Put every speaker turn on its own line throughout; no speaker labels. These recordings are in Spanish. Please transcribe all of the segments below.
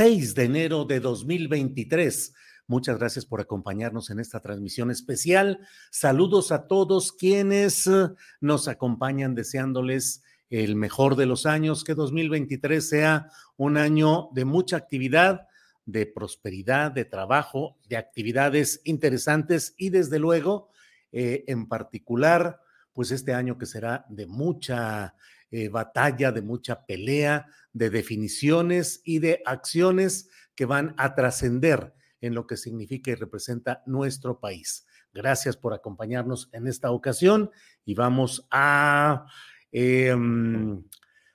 6 de enero de 2023. Muchas gracias por acompañarnos en esta transmisión especial. Saludos a todos quienes eh, nos acompañan deseándoles el mejor de los años, que 2023 sea un año de mucha actividad, de prosperidad, de trabajo, de actividades interesantes y desde luego, eh, en particular, pues este año que será de mucha eh, batalla, de mucha pelea, de definiciones y de acciones que van a trascender en lo que significa y representa nuestro país. Gracias por acompañarnos en esta ocasión y vamos a, em,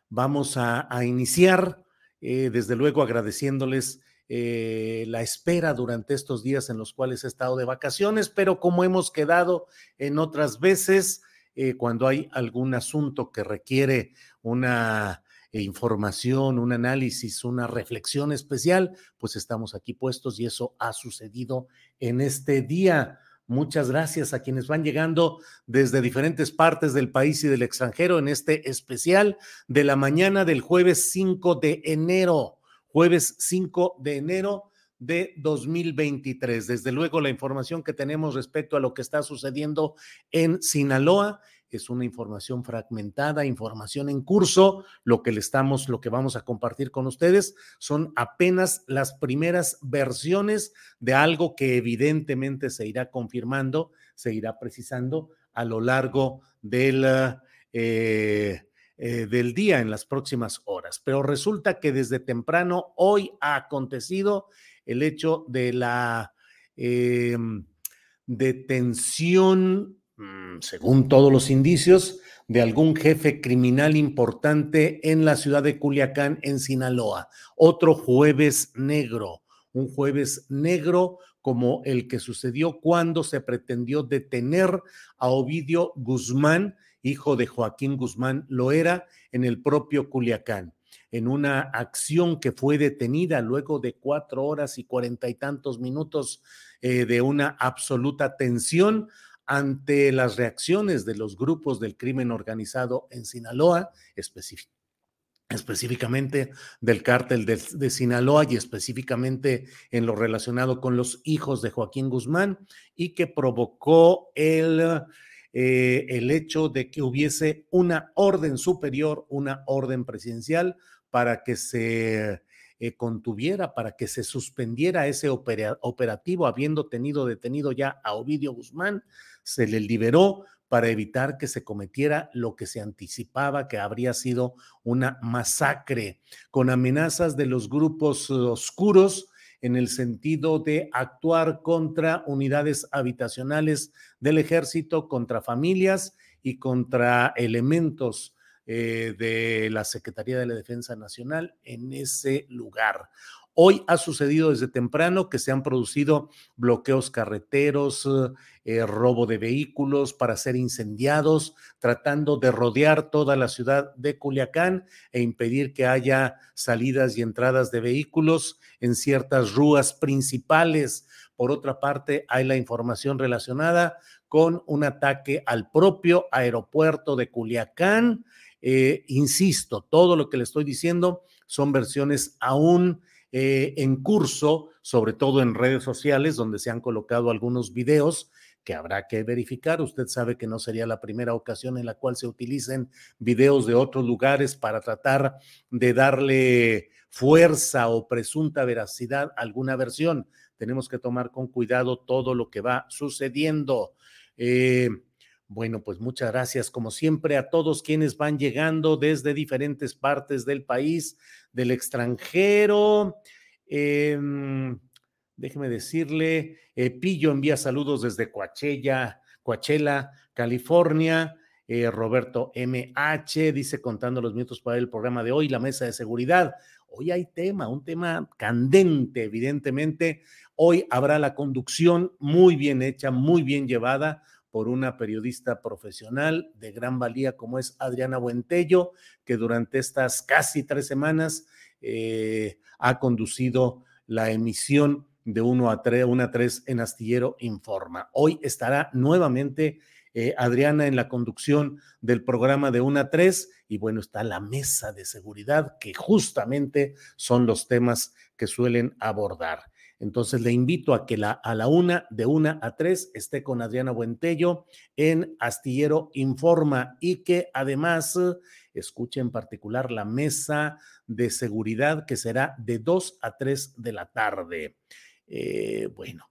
vamos a, iniciar, eh, desde luego agradeciéndoles eh, la espera durante estos días en los cuales he estado de vacaciones, pero como hemos quedado en otras veces, eh, cuando hay algún asunto que requiere una información, un análisis, una reflexión especial, pues estamos aquí puestos y eso ha sucedido en este día. Muchas gracias a quienes van llegando desde diferentes partes del país y del extranjero en este especial de la mañana del jueves 5 de enero, jueves 5 de enero de 2023. Desde luego, la información que tenemos respecto a lo que está sucediendo en Sinaloa es una información fragmentada, información en curso. Lo que le estamos, lo que vamos a compartir con ustedes son apenas las primeras versiones de algo que evidentemente se irá confirmando, se irá precisando a lo largo del, eh, eh, del día en las próximas horas. Pero resulta que desde temprano hoy ha acontecido el hecho de la em, detención, según todos los indicios, de algún jefe criminal importante en la ciudad de Culiacán, en Sinaloa. Otro jueves negro, un jueves negro como el que sucedió cuando se pretendió detener a Ovidio Guzmán, hijo de Joaquín Guzmán Loera, en el propio Culiacán en una acción que fue detenida luego de cuatro horas y cuarenta y tantos minutos eh, de una absoluta tensión ante las reacciones de los grupos del crimen organizado en Sinaloa, específicamente del cártel de, Sinaloa y específicamente en lo relacionado con los hijos de Joaquín Guzmán y que provocó el, eh, el hecho de que hubiese una orden superior, una orden presidencial para que se eh, contuviera, para que se suspendiera ese operativo, habiendo tenido detenido ya a Ovidio Guzmán, se le liberó para evitar que se cometiera lo que se anticipaba que habría sido una masacre, con amenazas de los grupos oscuros en el sentido de actuar contra unidades habitacionales del ejército, contra familias y contra elementos eh, de la Secretaría de la Defensa Nacional en ese lugar. Hoy ha sucedido desde temprano que se han producido bloqueos carreteros, eh, robo de vehículos para ser incendiados, tratando de rodear toda la ciudad de Culiacán e impedir que haya salidas y entradas de vehículos en ciertas ruas principales Por otra parte, hay la información relacionada con un ataque al propio aeropuerto de Culiacán. Eh, insisto, todo lo que le estoy diciendo son versiones aún eh, en curso, sobre todo en redes sociales, donde se han colocado algunos videos que habrá que verificar. Usted sabe que no sería la primera ocasión en la cual se utilicen videos de otros lugares para tratar de darle fuerza o presunta veracidad a alguna versión. Tenemos que tomar con cuidado todo lo que va sucediendo. Eh, bueno, pues muchas gracias, como siempre, a todos quienes van llegando desde diferentes partes del país, del extranjero. Em, déjeme decirle, eh, Pillo envía saludos desde Coachella, Coachella, California. Eh, Roberto MH dice contando los minutos para el programa de hoy, la mesa de seguridad. Hoy hay tema, un tema candente, evidentemente. Hoy habrá la conducción muy bien hecha, muy bien llevada por una periodista profesional de gran valía como es Adriana Buentello, que durante estas casi tres semanas eh, ha conducido la emisión de 1 a 3, 1 a 3 en Astillero Informa. Hoy estará nuevamente eh, Adriana en la conducción del programa de 1 a 3 y bueno, está la mesa de seguridad que justamente son los temas que suelen abordar. Entonces le invito a que la, a la una, de una a tres, esté con Adriana Buentello en Astillero Informa y que además escuche en particular la mesa de seguridad que será de dos a tres de la tarde. Eh, bueno,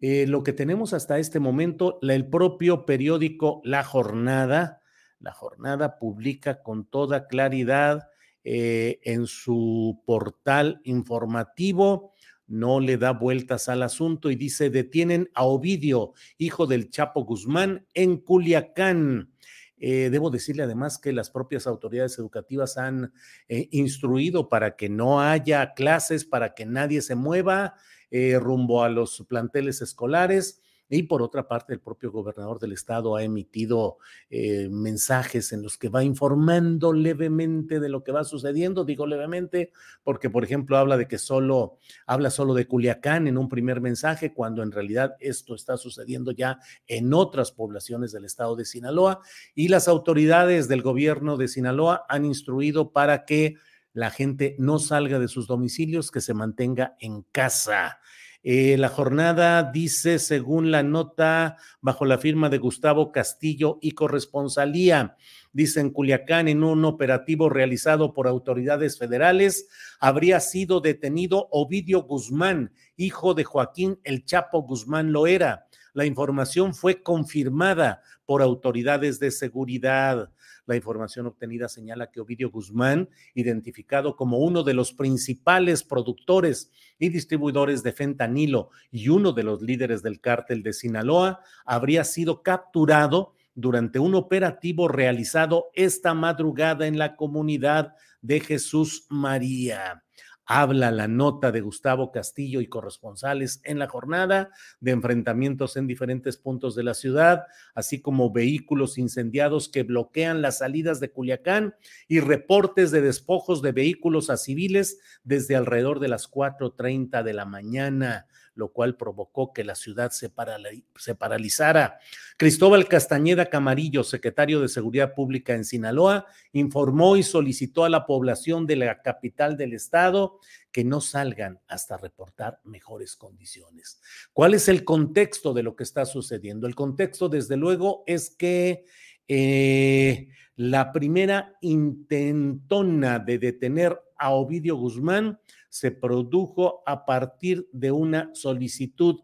eh, lo que tenemos hasta este momento, el propio periódico La Jornada, La Jornada publica con toda claridad eh, en su portal informativo no le da vueltas al asunto y dice, detienen a Ovidio, hijo del Chapo Guzmán, en Culiacán. Eh, debo decirle además que las propias autoridades educativas han eh, instruido para que no haya clases, para que nadie se mueva eh, rumbo a los planteles escolares y por otra parte, el propio gobernador del estado ha emitido eh, mensajes en los que va informando levemente de lo que va sucediendo. Digo levemente porque, por ejemplo, habla de que solo, habla solo de Culiacán en un primer mensaje, cuando en realidad esto está sucediendo ya en otras poblaciones del estado de Sinaloa. Y las autoridades del gobierno de Sinaloa han instruido para que la gente no salga de sus domicilios, que se mantenga en casa. Eh, la jornada dice, según la nota bajo la firma de Gustavo Castillo y corresponsalía, dice en Culiacán, en un operativo realizado por autoridades federales, habría sido detenido Ovidio Guzmán, hijo de Joaquín El Chapo Guzmán Loera. La información fue confirmada por autoridades de seguridad. La información obtenida señala que Ovidio Guzmán, identificado como uno de los principales productores y distribuidores de fentanilo y uno de los líderes del cártel de Sinaloa, habría sido capturado durante un operativo realizado esta madrugada en la comunidad de Jesús María habla la nota de Gustavo Castillo y corresponsales en la jornada de enfrentamientos en diferentes puntos de la ciudad, así como vehículos incendiados que bloquean las salidas de Culiacán y reportes de despojos de vehículos a civiles desde alrededor de las 4.30 de la mañana lo cual provocó que la ciudad se, paralizara. Cristóbal Castañeda Camarillo, secretario de Seguridad Pública en Sinaloa, informó y solicitó a la población de la capital del estado que no salgan hasta reportar mejores condiciones. ¿Cuál es el contexto de lo que está sucediendo? El contexto, desde luego, es que eh, la primera intentona de detener a Ovidio Guzmán se produjo a partir de una solicitud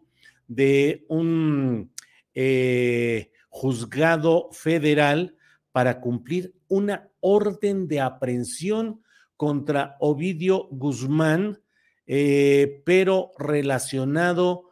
de un eh, juzgado federal para cumplir una orden de aprehensión contra Ovidio Guzmán, eh, pero relacionado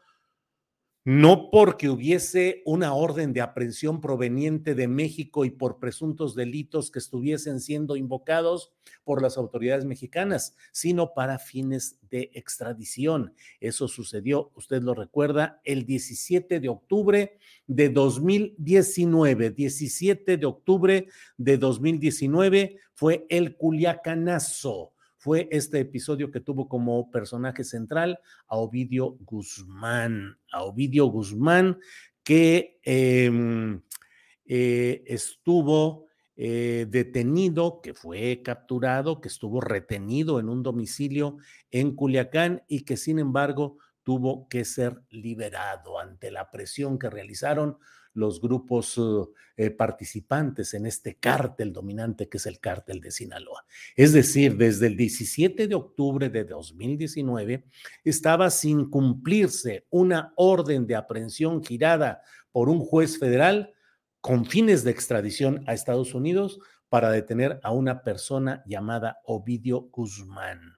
no porque hubiese una orden de aprehensión proveniente de México y por presuntos delitos que estuviesen siendo invocados por las autoridades mexicanas, sino para fines de extradición. Eso sucedió, usted lo recuerda, el 17 de octubre de 2019. 17 de octubre de 2019 fue el Culiacanazo fue este episodio que tuvo como personaje central a Ovidio Guzmán, a Ovidio Guzmán que em, eh, estuvo eh, detenido, que fue capturado, que estuvo retenido en un domicilio en Culiacán y que sin embargo tuvo que ser liberado ante la presión que realizaron los grupos uh, eh, participantes en este cártel dominante que es el cártel de Sinaloa. Es decir, desde el 17 de octubre de 2019 estaba sin cumplirse una orden de aprehensión girada por un juez federal con fines de extradición a Estados Unidos para detener a una persona llamada Ovidio Guzmán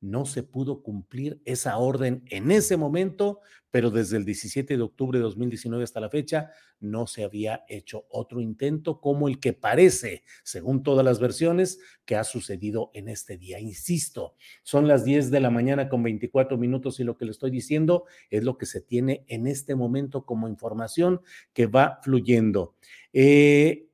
no se pudo cumplir esa orden en ese momento, pero desde el 17 de octubre de 2019 hasta la fecha no se había hecho otro intento como el que parece, según todas las versiones, que ha sucedido en este día. Insisto, son las 10 de la mañana con 24 minutos y lo que le estoy diciendo es lo que se tiene en este momento como información que va fluyendo. Eh,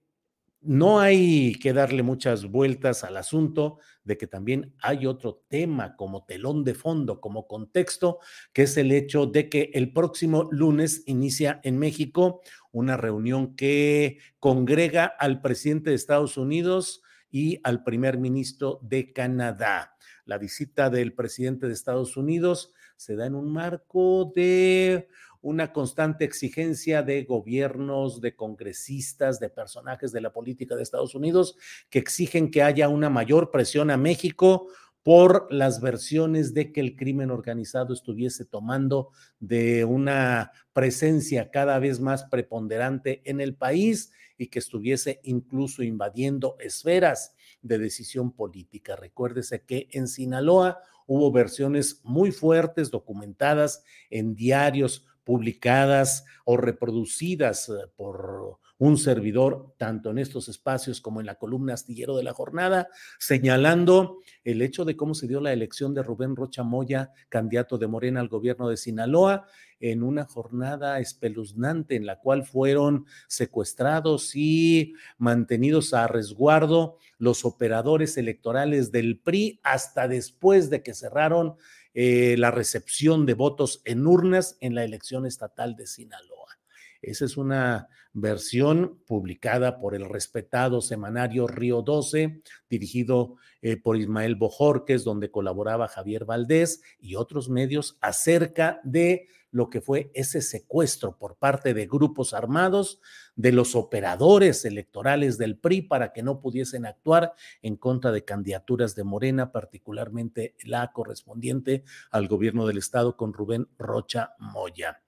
no hay que darle muchas vueltas al asunto de que también hay otro tema como telón de fondo, como contexto, que es el hecho de que el próximo lunes inicia en México una reunión que congrega al presidente de Estados Unidos y al primer ministro de Canadá. La visita del presidente de Estados Unidos se da en un marco de una constante exigencia de gobiernos, de congresistas, de personajes de la política de Estados Unidos que exigen que haya una mayor presión a México por las versiones de que el crimen organizado estuviese tomando de una presencia cada vez más preponderante en el país y que estuviese incluso invadiendo esferas de decisión política. Recuérdese que en Sinaloa hubo versiones muy fuertes documentadas en diarios publicadas o reproducidas eh, por un servidor, tanto en estos espacios como en la columna astillero de la jornada, señalando el hecho de cómo se dio la elección de Rubén Rocha Moya, candidato de Morena al gobierno de Sinaloa, en una jornada espeluznante en la cual fueron secuestrados y mantenidos a resguardo los operadores electorales del PRI hasta después de que cerraron eh, la recepción de votos en urnas en la elección estatal de Sinaloa. Esa es una versión publicada por el respetado semanario Río 12, dirigido eh, por Ismael Bojorques, donde colaboraba Javier Valdés y otros medios acerca de lo que fue ese secuestro por parte de grupos armados de los operadores electorales del PRI para que no pudiesen actuar en contra de candidaturas de Morena, particularmente la correspondiente al gobierno del estado con Rubén Rocha Moya.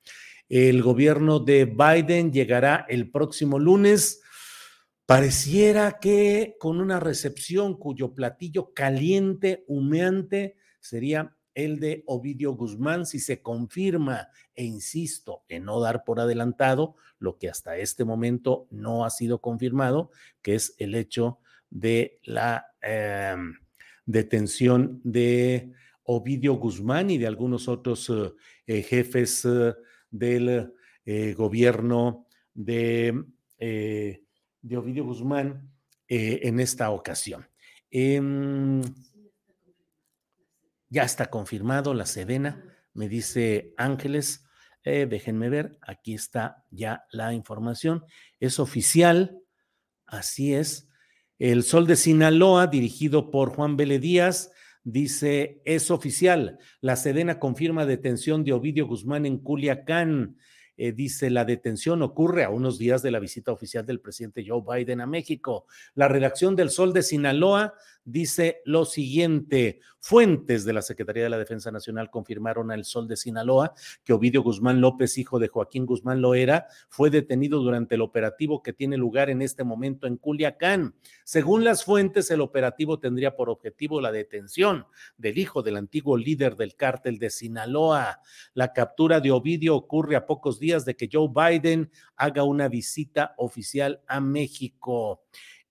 El gobierno de Biden llegará el próximo lunes. Pareciera que con una recepción cuyo platillo caliente, humeante, sería el de Ovidio Guzmán si se confirma, e insisto en no dar por adelantado lo que hasta este momento no ha sido confirmado, que es el hecho de la em, detención de Ovidio Guzmán y de algunos otros eh, jefes eh, del eh, gobierno de, de, Ovidio Guzmán en esta ocasión. Ya está confirmado la Sedena, me dice Ángeles. Eh, déjenme ver, aquí está ya la información. Es oficial, así es. El Sol de Sinaloa, dirigido por Juan Vélez Díaz, dice, es oficial. La Sedena confirma detención de Ovidio Guzmán en Culiacán. Eh, dice, la detención ocurre a unos días de la visita oficial del presidente Joe Biden a México. La redacción del Sol de Sinaloa dice lo siguiente. Fuentes de la Secretaría de la Defensa Nacional confirmaron al Sol de Sinaloa que Ovidio Guzmán López, hijo de Joaquín Guzmán Loera, fue detenido durante el operativo que tiene lugar en este momento en Culiacán. Según las fuentes, el operativo tendría por objetivo la detención del hijo del antiguo líder del cártel de Sinaloa. La captura de Ovidio ocurre a pocos días de que Joe Biden haga una visita oficial a México.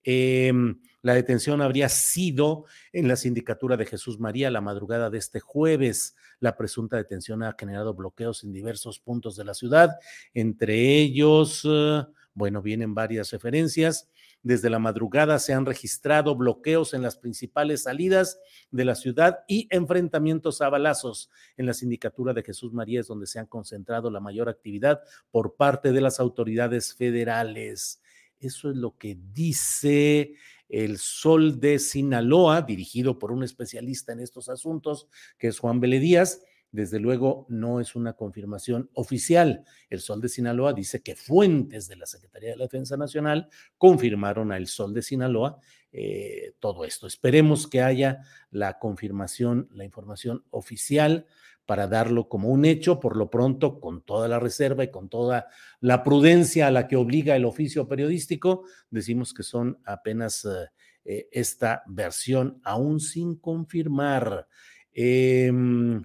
Em, la detención habría sido en la sindicatura de Jesús María la madrugada de este jueves. La presunta detención ha generado bloqueos en diversos puntos de la ciudad, entre ellos, eh, bueno, vienen varias referencias Desde la madrugada se han registrado bloqueos en las principales salidas de la ciudad y enfrentamientos a balazos. En la sindicatura de Jesús María es donde se han concentrado la mayor actividad por parte de las autoridades federales. Eso es lo que dice el Sol de Sinaloa, dirigido por un especialista en estos asuntos, que es Juan Vélez Díaz. Desde luego no es una confirmación oficial. El Sol de Sinaloa dice que fuentes de la Secretaría de la Defensa Nacional confirmaron a El Sol de Sinaloa eh, todo esto. Esperemos que haya la confirmación, la información oficial para darlo como un hecho, por lo pronto, con toda la reserva y con toda la prudencia a la que obliga el oficio periodístico, decimos que son apenas eh, eh, esta versión, aún sin confirmar. Em,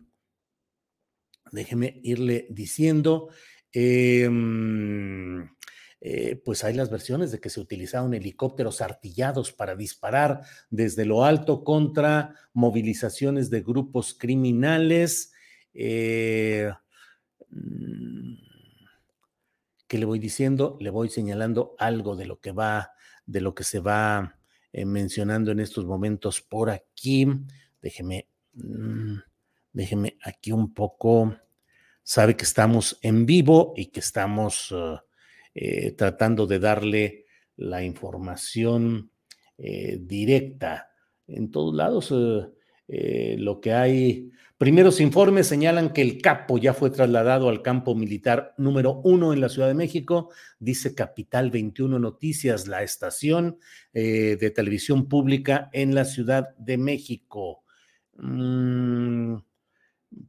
déjeme irle diciendo. Em, eh, pues hay las versiones de que se utilizaron helicópteros artillados para disparar desde lo alto contra movilizaciones de grupos criminales. Eh, mm, que le voy diciendo, le voy señalando algo de lo que va, de lo que se va eh, mencionando en estos momentos por aquí. Déjeme, mm, déjeme aquí un poco. Sabe que estamos en vivo y que estamos eh, tratando de darle la información directa. En todos lados, lo que hay Primeros informes señalan que el capo ya fue trasladado al campo militar número uno en la Ciudad de México, dice Capital 21 Noticias, la estación eh, de televisión pública en la Ciudad de México. Mm,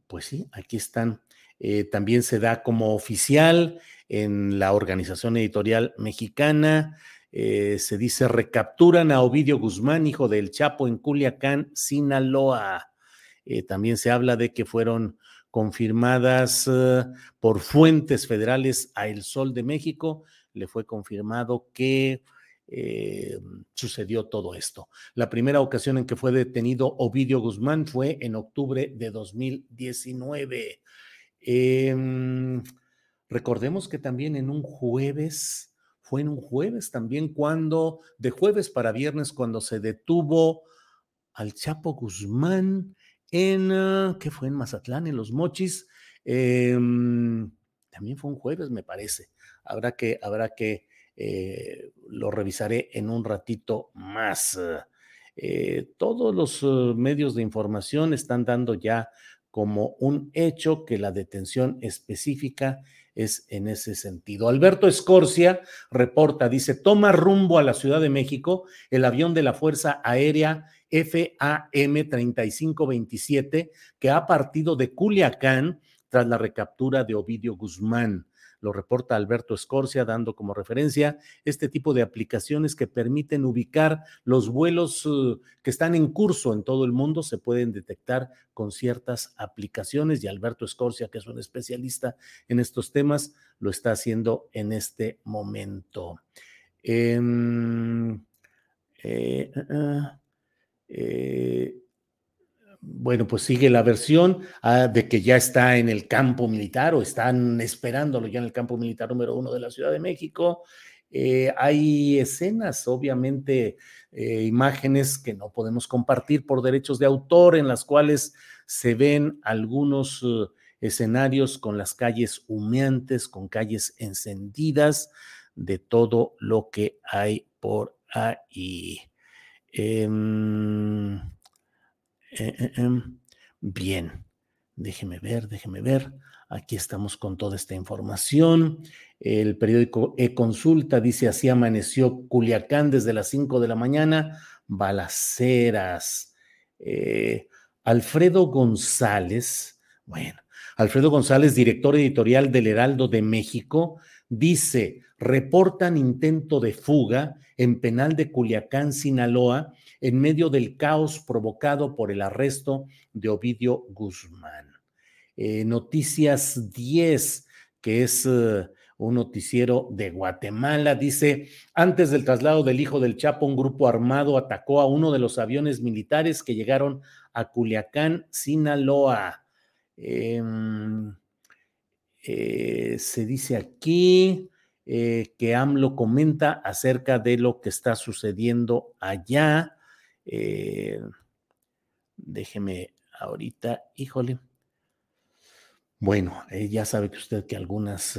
pues sí, aquí están. Eh, también se da como oficial en la organización editorial mexicana. Eh, se dice recapturan a Ovidio Guzmán, hijo del Chapo, en Culiacán, Sinaloa. Eh, también se habla de que fueron confirmadas eh, por fuentes federales a El Sol de México. Le fue confirmado que sucedió todo esto. La primera ocasión en que fue detenido Ovidio Guzmán fue en octubre de 2019. Em, recordemos que también en un jueves, fue en un jueves también cuando, de jueves para viernes, cuando se detuvo al Chapo Guzmán en, ah, ¿qué fue? En Mazatlán, en Los Mochis. Em, también fue un jueves, me parece. Habrá que, habrá que, eh, lo revisaré en un ratito más. Eh, todos los uh, medios de información están dando ya como un hecho que la detención específica es en ese sentido. Alberto Escorcia reporta, dice, toma rumbo a la Ciudad de México el avión de la Fuerza Aérea FAM 3527 que ha partido de Culiacán tras la recaptura de Ovidio Guzmán. Lo reporta Alberto Escorcia, dando como referencia este tipo de aplicaciones que permiten ubicar los vuelos uh, que están en curso en todo el mundo, se pueden detectar con ciertas aplicaciones y Alberto Escorcia, que es un especialista en estos temas, lo está haciendo en este momento. Em, eh, eh, eh, eh, bueno, pues sigue la versión ah, de que ya está en el campo militar o están esperándolo ya en el campo militar número uno de la Ciudad de México. Eh, hay escenas, obviamente, eh, imágenes que no podemos compartir por derechos de autor, en las cuales se ven algunos escenarios con las calles humeantes, con calles encendidas, de todo lo que hay por ahí. Eh, eh, em, bien, déjeme ver, déjeme ver. Aquí estamos con toda esta información. El periódico E-Consulta dice así amaneció Culiacán desde las 5 de la mañana, balaceras. Eh, Alfredo González, bueno, Alfredo González, director editorial del Heraldo de México, dice, reportan intento de fuga en penal de Culiacán, Sinaloa, en medio del caos provocado por el arresto de Ovidio Guzmán. Eh, Noticias 10, que es eh, un noticiero de Guatemala, dice, antes del traslado del hijo del Chapo, un grupo armado atacó a uno de los aviones militares que llegaron a Culiacán, Sinaloa. Em, eh, se dice aquí, que AMLO comenta acerca de lo que está sucediendo allá. Eh, déjeme ahorita, híjole. Bueno, ya sabe que usted que algunas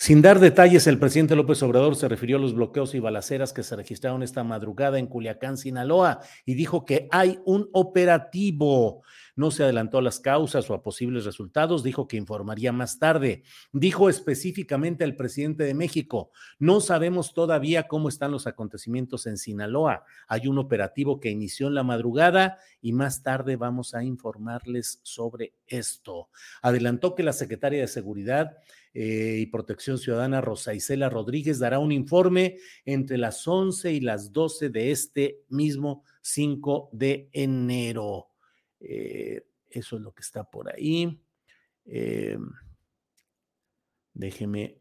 sin dar detalles, el presidente López Obrador se refirió a los bloqueos y balaceras que se registraron esta madrugada en Culiacán, Sinaloa, y dijo que hay un operativo. No se adelantó a las causas o a posibles resultados, dijo que informaría más tarde. Dijo específicamente al presidente de México, no sabemos todavía cómo están los acontecimientos en Sinaloa. Hay un operativo que inició en la madrugada y más tarde vamos a informarles sobre esto. Adelantó que la secretaria de Seguridad eh, y Protección Ciudadana, Rosa Isela Rodríguez, dará un informe entre las 11 y las 12 de este mismo 5 de enero. Eh, eso es lo que está por ahí. Eh, déjeme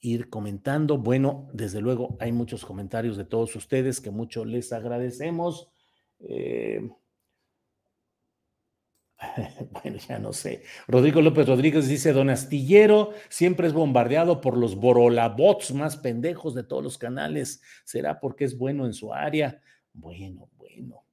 ir comentando. Bueno, desde luego hay muchos comentarios de todos ustedes que mucho les agradecemos. bueno, ya no sé. Rodrigo López Rodríguez dice, don Astillero siempre es bombardeado por los borolabots más pendejos de todos los canales. ¿Será porque es bueno en su área? Bueno, bueno.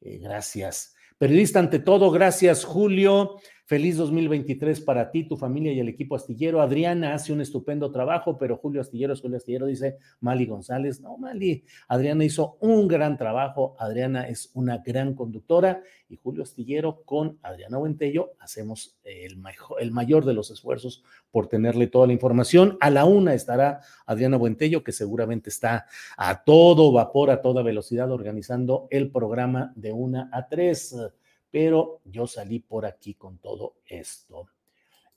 Eh, gracias. Periodista ante todo, gracias Julio. Feliz 2023 para ti, tu familia y el equipo astillero. Adriana hace un estupendo trabajo, pero Julio Astillero Julio Astillero, dice Mali González. No, Mali, Adriana hizo un gran trabajo. Adriana es una gran conductora y Julio Astillero con Adriana Buentello hacemos el, el mayor de los esfuerzos por tenerle toda la información. A la una estará Adriana Buentello, que seguramente está a todo vapor, a toda velocidad, organizando el programa de una a tres pero yo salí por aquí con todo esto.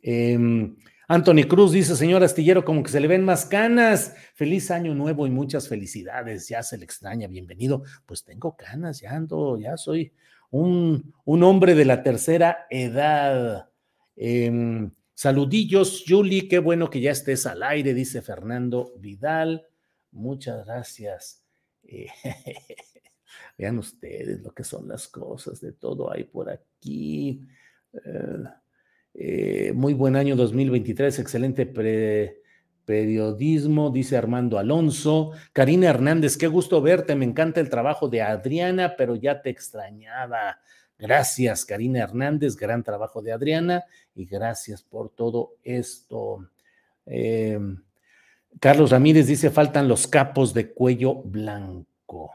Em, Anthony Cruz dice, señor Astillero, como que se le ven más canas. Feliz año nuevo y muchas felicidades. Ya se le extraña, bienvenido. Pues tengo canas, ya ando, ya soy un, un hombre de la tercera edad. Em, saludillos, Julie, qué bueno que ya estés al aire, dice Fernando Vidal. Muchas gracias. Vean ustedes lo que son las cosas, de todo hay por aquí. Eh, eh, muy buen año 2023, excelente periodismo, dice Armando Alonso. Karina Hernández, qué gusto verte, me encanta el trabajo de Adriana, pero ya te extrañaba. Gracias, Karina Hernández, gran trabajo de Adriana y gracias por todo esto. Eh, Carlos Ramírez dice, faltan los capos de cuello blanco.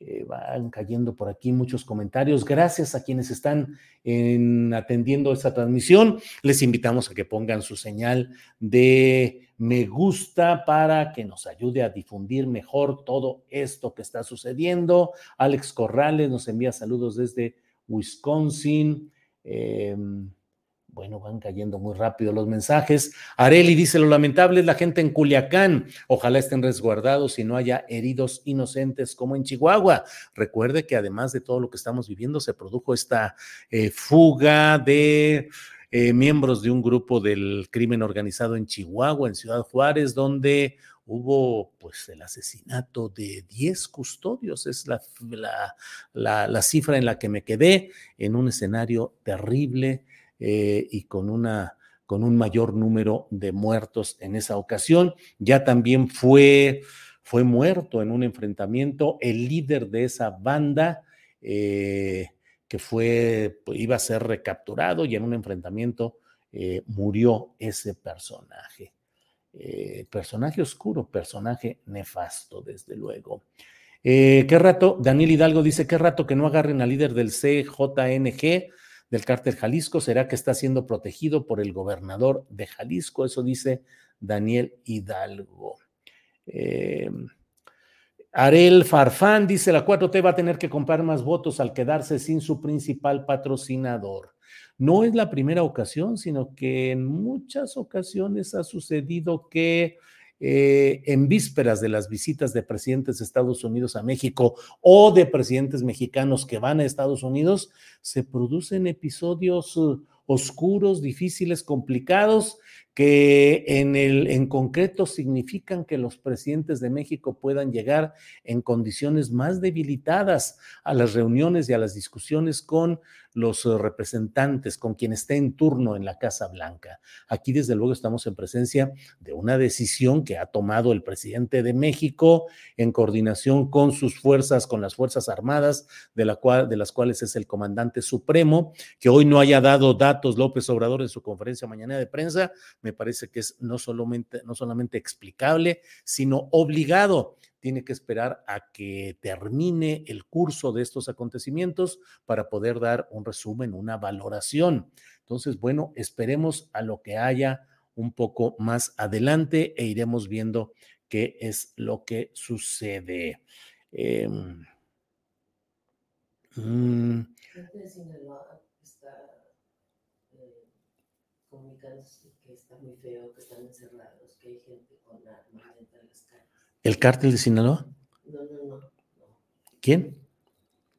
Eh, van cayendo por aquí muchos comentarios. Gracias a quienes están atendiendo esta transmisión. Les invitamos a que pongan su señal de me gusta para que nos ayude a difundir mejor todo esto que está sucediendo. Alex Corrales nos envía saludos desde Wisconsin. Em, bueno, van cayendo muy rápido los mensajes. Areli dice, lo lamentable es la gente en Culiacán. Ojalá estén resguardados y no haya heridos inocentes como en Chihuahua. Recuerde que además de todo lo que estamos viviendo, se produjo esta eh, fuga de... Eh, miembros de un grupo del crimen organizado en Chihuahua, en Ciudad Juárez, donde hubo pues el asesinato de 10 custodios, es la, la, la, cifra en la que me quedé, en un escenario terrible, eh, y con una con un mayor número de muertos en esa ocasión. Ya también fue, fue muerto en un enfrentamiento el líder de esa banda, eh, que fue, iba a ser recapturado y en un enfrentamiento eh, murió ese personaje. personaje oscuro, personaje nefasto, desde luego. ¿Qué rato? Daniel Hidalgo dice, ¿qué rato que no agarren al líder del CJNG? Del cártel Jalisco será que está siendo protegido por el gobernador de Jalisco, eso dice Daniel Hidalgo. Eh, Arel Farfán dice, la 4T va a tener que comprar más votos al quedarse sin su principal patrocinador. No es la primera ocasión, sino que en muchas ocasiones ha sucedido que eh, en vísperas de las visitas de presidentes de Estados Unidos a México o de presidentes mexicanos que van a Estados Unidos, se producen episodios uh, oscuros, difíciles, complicados, que en, el, en concreto significan que los presidentes de México puedan llegar en condiciones más debilitadas a las reuniones y a las discusiones con los eh, representantes, con quien esté en turno en la Casa Blanca. Aquí, desde luego, estamos en presencia de una decisión que ha tomado el presidente de México en coordinación con sus fuerzas, con las Fuerzas Armadas, de, la cual, de las cuales es el comandante supremo, que hoy no haya dado datos López Obrador en su conferencia mañana de prensa, parece que es no solamente, no solamente explicable, sino obligado tiene que esperar a que termine el curso de estos acontecimientos para poder dar un resumen, una valoración. Entonces, bueno, esperemos a lo que haya un poco más adelante e iremos viendo qué es lo que sucede. Eh,
mm, comunicándose que está muy feo, que están encerrados, que hay gente con armas dentro de las calles.
¿El cártel de Sinaloa?
No, no, no.
¿Quién?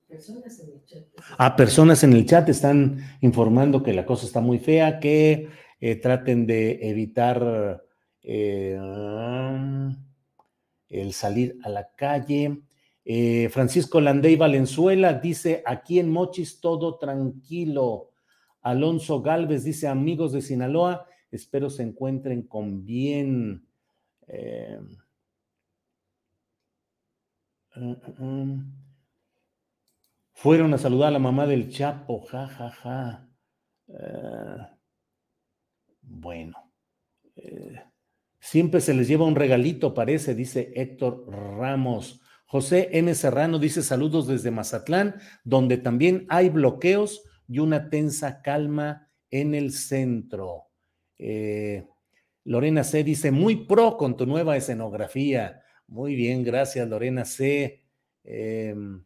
Personas en el chat.
Ah, personas en el chat están informando que la cosa está muy fea, que eh, traten de evitar eh, el salir a la calle. Eh, Francisco Landey Valenzuela dice, aquí en Mochis todo tranquilo. Alonso Galvez dice, amigos de Sinaloa, espero se encuentren con bien. Eh, uh, uh, uh. fueron a saludar a la mamá del Chapo, ja, ja, ja. Eh, bueno. Eh, siempre se les lleva un regalito, parece, dice Héctor Ramos. José M. Serrano dice saludos desde Mazatlán, donde también hay bloqueos y una tensa calma en el centro. Eh, Lorena C. dice, muy pro con tu nueva escenografía. Muy bien, gracias Lorena C. Em,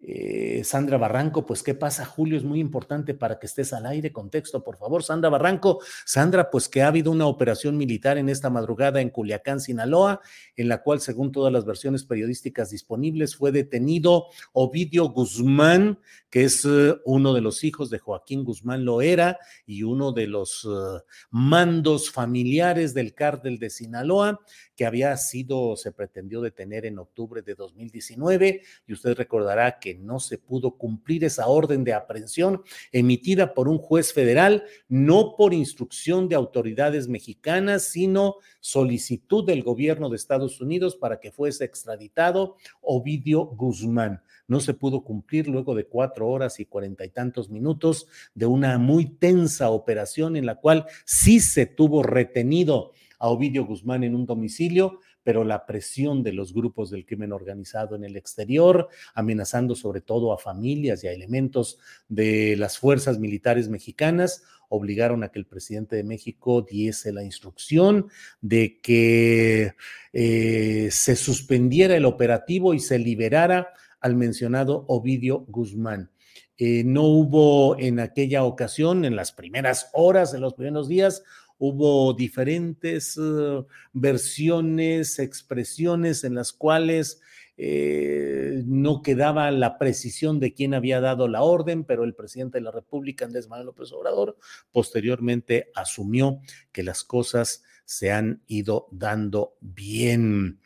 eh, Sandra Barranco, pues ¿qué pasa, Julio? Es muy importante para que estés al aire. Contexto, por favor. Sandra Barranco. Sandra, pues que ha habido una operación militar en esta madrugada en Culiacán, Sinaloa, en la cual, según todas las versiones periodísticas disponibles, fue detenido Ovidio Guzmán, que es uh, uno de los hijos de Joaquín Guzmán Loera y uno de los uh, mandos familiares del cártel de Sinaloa, que había sido, se pretendió detener en octubre de 2019, y usted recordará que no se pudo cumplir esa orden de aprehensión emitida por un juez federal, no por instrucción de autoridades mexicanas, sino solicitud del gobierno de Estados Unidos para que fuese extraditado Ovidio Guzmán. No se pudo cumplir luego de cuatro horas y cuarenta y tantos minutos de una muy tensa operación en la cual sí se tuvo retenido a Ovidio Guzmán en un domicilio, pero la presión de los grupos del crimen organizado en el exterior, amenazando sobre todo a familias y a elementos de las fuerzas militares mexicanas, obligaron a que el presidente de México diese la instrucción de que eh, se suspendiera el operativo y se liberara al mencionado Ovidio Guzmán. Eh, no hubo en aquella ocasión, en las primeras horas, en los primeros días, hubo diferentes uh, versiones, expresiones en las cuales eh, no quedaba la precisión de quién había dado la orden, pero el presidente de la República, Andrés Manuel López Obrador, posteriormente asumió que las cosas se han ido dando bien.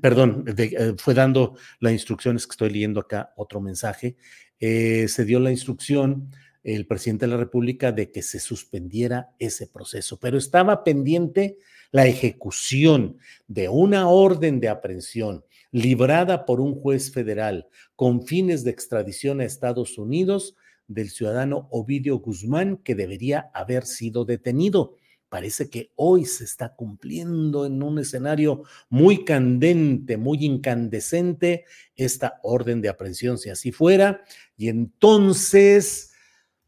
Perdón, de, fue dando las instrucciones que estoy leyendo acá, otro mensaje. Eh, se dio la instrucción el presidente de la República de que se suspendiera ese proceso, pero estaba pendiente la ejecución de una orden de aprehensión librada por un juez federal con fines de extradición a Estados Unidos del ciudadano Ovidio Guzmán, que debería haber sido detenido. Parece que hoy se está cumpliendo en un escenario muy candente, muy incandescente, esta orden de aprehensión, si así fuera. Y entonces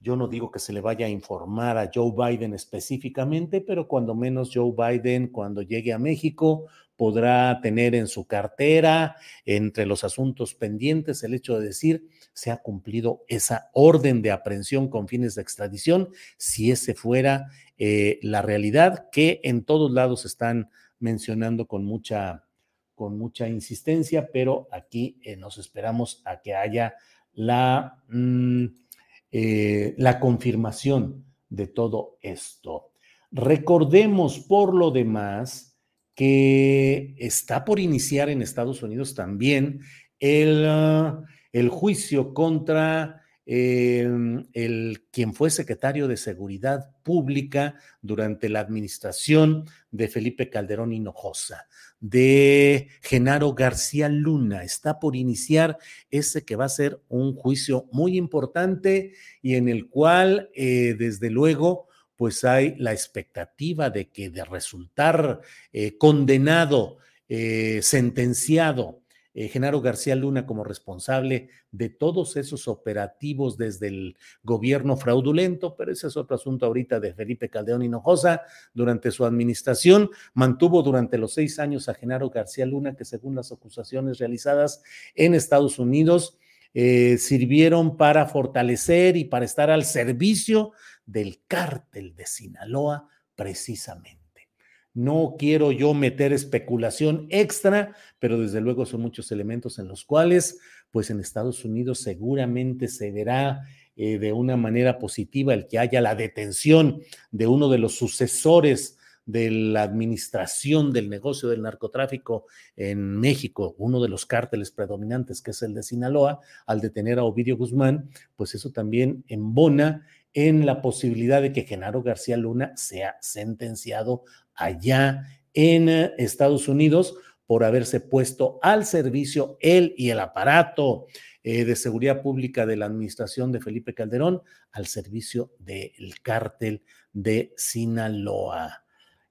yo no digo que se le vaya a informar a Joe Biden específicamente, pero cuando menos Joe Biden, cuando llegue a México, podrá tener en su cartera, entre los asuntos pendientes, el hecho de decir, se ha cumplido esa orden de aprehensión con fines de extradición, si ese fuera eh, la realidad que en todos lados están mencionando con mucha, con mucha insistencia, pero aquí eh, nos esperamos a que haya la... Mmm, eh, la confirmación de todo esto. Recordemos por lo demás que está por iniciar en Estados Unidos también el, ah, el juicio contra em, el quien fue secretario de Seguridad Pública durante la administración de Felipe Calderón Hinojosa, de Genaro García Luna. Está por iniciar ese que va a ser un juicio muy importante y en el cual, eh, desde luego, pues hay la expectativa de que de resultar eh, condenado, eh, sentenciado, eh, Genaro García Luna como responsable de todos esos operativos desde el gobierno fraudulento, pero ese es otro asunto ahorita de Felipe Caldeón Hinojosa. Durante su administración mantuvo durante los seis años a Genaro García Luna, que según las acusaciones realizadas en Estados Unidos, sirvieron para fortalecer y para estar al servicio del cártel de Sinaloa precisamente. No quiero yo meter especulación extra, pero desde luego son muchos elementos en los cuales, pues en Estados Unidos seguramente se verá eh, de una manera positiva el que haya la detención de uno de los sucesores de la administración del negocio del narcotráfico en México, uno de los cárteles predominantes, que es el de Sinaloa, al detener a Ovidio Guzmán, pues eso también embona en la posibilidad de que Genaro García Luna sea sentenciado allá en eh, Estados Unidos por haberse puesto al servicio él y el aparato eh, de seguridad pública de la administración de Felipe Calderón al servicio del cártel de Sinaloa.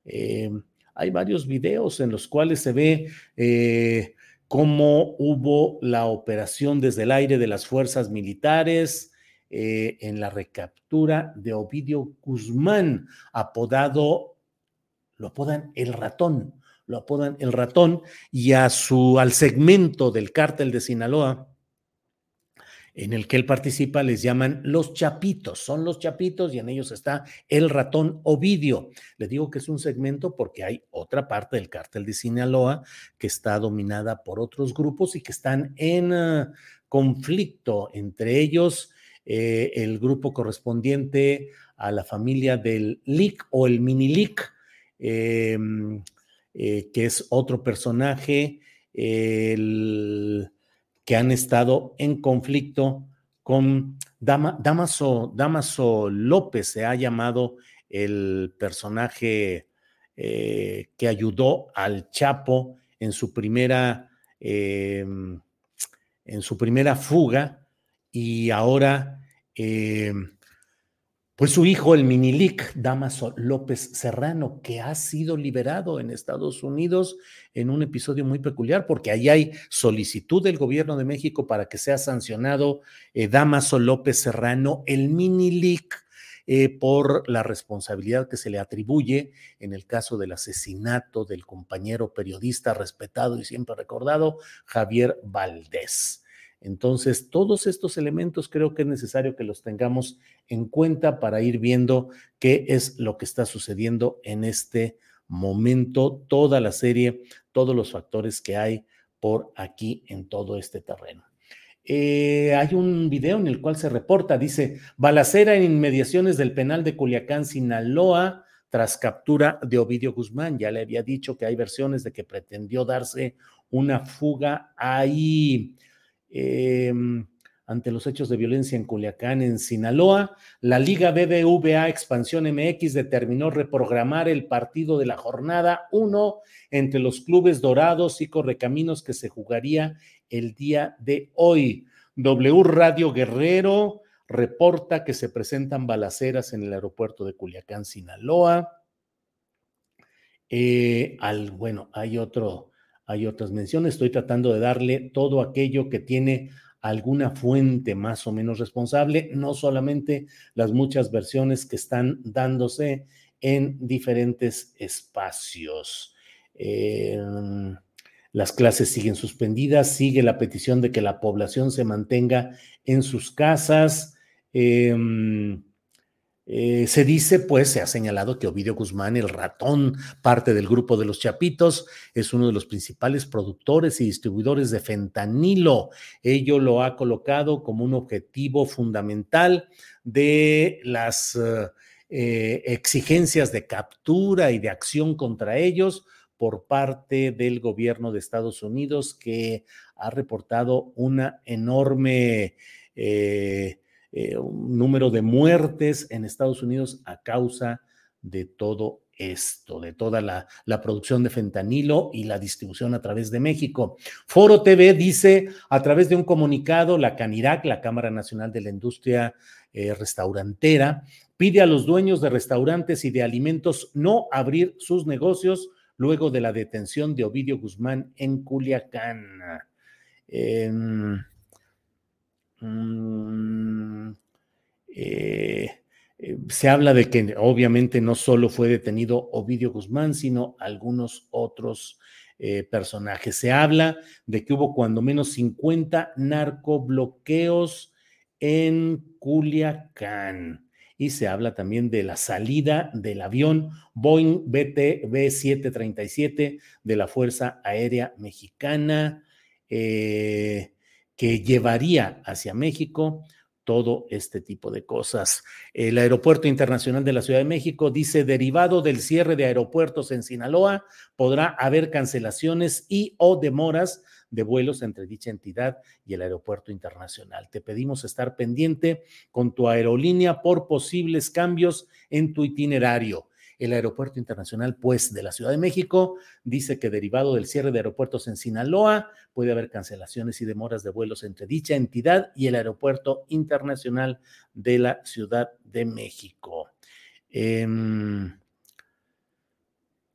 Eh, hay varios videos en los cuales se ve cómo hubo la operación desde el aire de las fuerzas militares, eh, en la recaptura de Ovidio Guzmán, apodado, lo apodan el ratón, lo apodan el ratón, y a su, al segmento del cártel de Sinaloa, en el que él participa, les llaman los chapitos, son los chapitos y en ellos está el ratón Ovidio. Le digo que es un segmento porque hay otra parte del cártel de Sinaloa que está dominada por otros grupos y que están en ah, conflicto, entre ellos eh, el grupo correspondiente a la familia del Lick o el mini Lick, em, eh, que es otro personaje que han estado en conflicto con Damaso, Damaso López, se ha llamado el personaje eh, que ayudó al Chapo en su primera, em, en su primera fuga y ahora, eh, pues su hijo, el Minilic, Damaso López Serrano, que ha sido liberado en Estados Unidos en un episodio muy peculiar, porque ahí hay solicitud del gobierno de México para que sea sancionado eh, Damaso López Serrano, el Minilic. Eh, por la responsabilidad que se le atribuye en el caso del asesinato del compañero periodista respetado y siempre recordado, Javier Valdés. Entonces, todos estos elementos creo que es necesario que los tengamos en cuenta para ir viendo qué es lo que está sucediendo en este momento, toda la serie, todos los factores que hay por aquí en todo este terreno. Eh, hay un video en el cual se reporta, dice, balacera en inmediaciones del penal de Culiacán, Sinaloa, tras captura de Ovidio Guzmán. Ya le había dicho que hay versiones de que pretendió darse una fuga ahí. Em, ante los hechos de violencia en Culiacán, en Sinaloa. La Liga BBVA Expansión MX determinó reprogramar el partido de la jornada 1 entre los clubes dorados y correcaminos que se jugaría el día de hoy. W Radio Guerrero reporta que se presentan balaceras en el aeropuerto de Culiacán, Sinaloa. Eh, al, bueno, hay otro, hay otras menciones. Estoy tratando de darle todo aquello que tiene alguna fuente más o menos responsable, no solamente las muchas versiones que están dándose en diferentes espacios. Em, las clases siguen suspendidas, sigue la petición de que la población se mantenga en sus casas. Em, eh, se dice, pues, se ha señalado que Ovidio Guzmán, el ratón, parte del grupo de los Chapitos, es uno de los principales productores y distribuidores de fentanilo. Ello lo ha colocado como un objetivo fundamental de las eh, exigencias de captura y de acción contra ellos por parte del gobierno de Estados Unidos que ha reportado una enorme eh, eh, número de muertes en Estados Unidos a causa de todo esto, de toda la, producción de fentanilo y la distribución a través de México. Foro TV dice a través de un comunicado, la CANIRAC, la Cámara Nacional de la Industria eh, Restaurantera, pide a los dueños de restaurantes y de alimentos no abrir sus negocios luego de la detención de Ovidio Guzmán en Culiacán. Em, eh, eh, se habla de que obviamente no solo fue detenido Ovidio Guzmán, sino algunos otros eh, personajes. Se habla de que hubo cuando menos 50 narcobloqueos en Culiacán. Y se habla también de la salida del avión Boeing BT B737 de la Fuerza Aérea Mexicana, que llevaría hacia México todo este tipo de cosas. El Aeropuerto Internacional de la Ciudad de México dice, derivado del cierre de aeropuertos en Sinaloa, podrá haber cancelaciones y o demoras de vuelos entre dicha entidad y el aeropuerto internacional. Te pedimos estar pendiente con tu aerolínea por posibles cambios en tu itinerario. El Aeropuerto Internacional, pues, de la Ciudad de México dice que derivado del cierre de aeropuertos en Sinaloa, puede haber cancelaciones y demoras de vuelos entre dicha entidad y el Aeropuerto Internacional de la Ciudad de México. Eh,